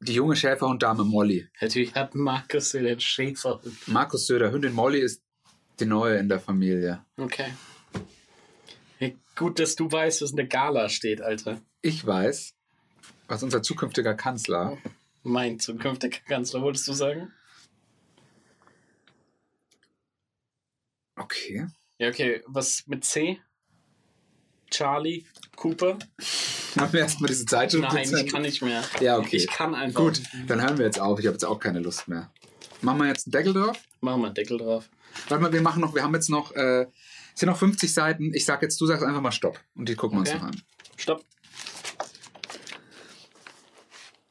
Die junge Schäferhund-Dame Molly. Natürlich hat Markus den Schäferhund. Markus Söder. Hündin Molly ist die neue in der Familie. Okay. Gut, dass du weißt, was in der Gala steht, Alter. Ich weiß, was unser zukünftiger Kanzler. Mein zukünftiger Kanzler, wolltest du sagen? Okay. Ja, okay. Was mit C? Charlie? Cooper? Machen wir erstmal diese Zeitschrift. Nein, ich kann nicht mehr. Ja, okay. Ich kann einfach. Gut, dann hören wir jetzt auf. Ich habe jetzt auch keine Lust mehr. Machen wir jetzt einen Deckel drauf? Machen wir einen Deckel drauf. Warte mal, wir machen noch, wir haben jetzt noch, äh, es sind noch 50 Seiten. Ich sag jetzt, du sagst einfach mal Stopp. Und die gucken wir Okay. uns noch an. Stopp.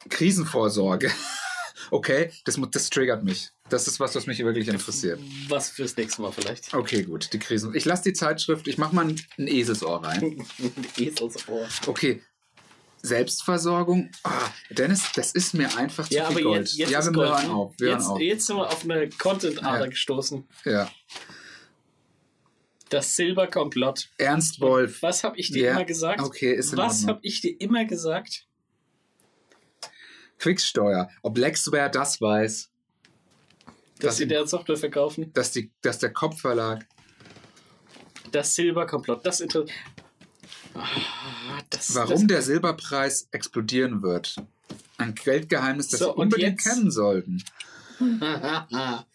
Krisenvorsorge. okay, das, das triggert mich. Das ist was, was mich wirklich interessiert. Was fürs nächste Mal vielleicht. Okay, gut, die Krisen. Ich lasse die Zeitschrift, ich mache mal ein, ein Eselsohr rein. Eselsohr. Okay. Selbstversorgung. Ah, Dennis, das ist mir einfach zu Ja, viel aber Gold. jetzt, jetzt ja, ist wir Gold, hören ne? auf. Wir jetzt, hören auf. jetzt sind wir auf eine Content-Ader Ja. gestoßen. Ja. Das Silberkomplott. Ernst Wolf. Was habe ich dir Ja, immer gesagt? okay, ist in Was habe ich dir immer gesagt? Quicksteuer. Ob Lexware das weiß, Dass Das sie deren Software verkaufen? dass, die, dass der Kopfverlag. Das Silberkomplott. Das interessiert. Das, Warum der Silberpreis explodieren wird. Ein Geldgeheimnis, das So, und unbedingt jetzt- kennen sollten. Das,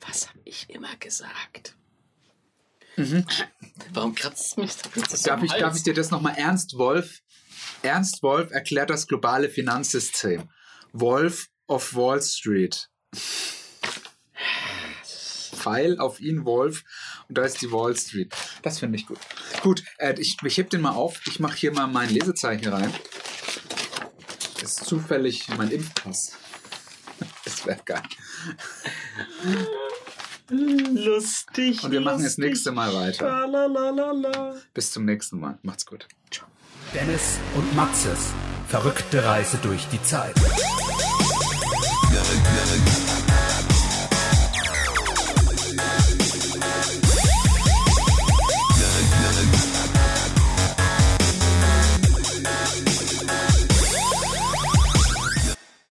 was habe ich immer gesagt? Warum kratzt es mich so Mhm. Darf ich, darf ich dir das nochmal Ernst Wolf? Ernst Wolf erklärt das globale Finanzsystem. Wolf of Wall Street. Pfeil auf ihn, Wolf. Und da ist die Wall Street. Das finde ich gut. Gut, äh, ich, ich heb den mal auf. Ich mache hier mal mein Lesezeichen rein. Das ist zufällig mein Impfpass. Das wäre geil. Lustig. Und wir machen das lustig. nächste Mal weiter. Tralalala. Bis zum nächsten Mal. Macht's gut. Dennis und Maxes verrückte Reise durch die Zeit.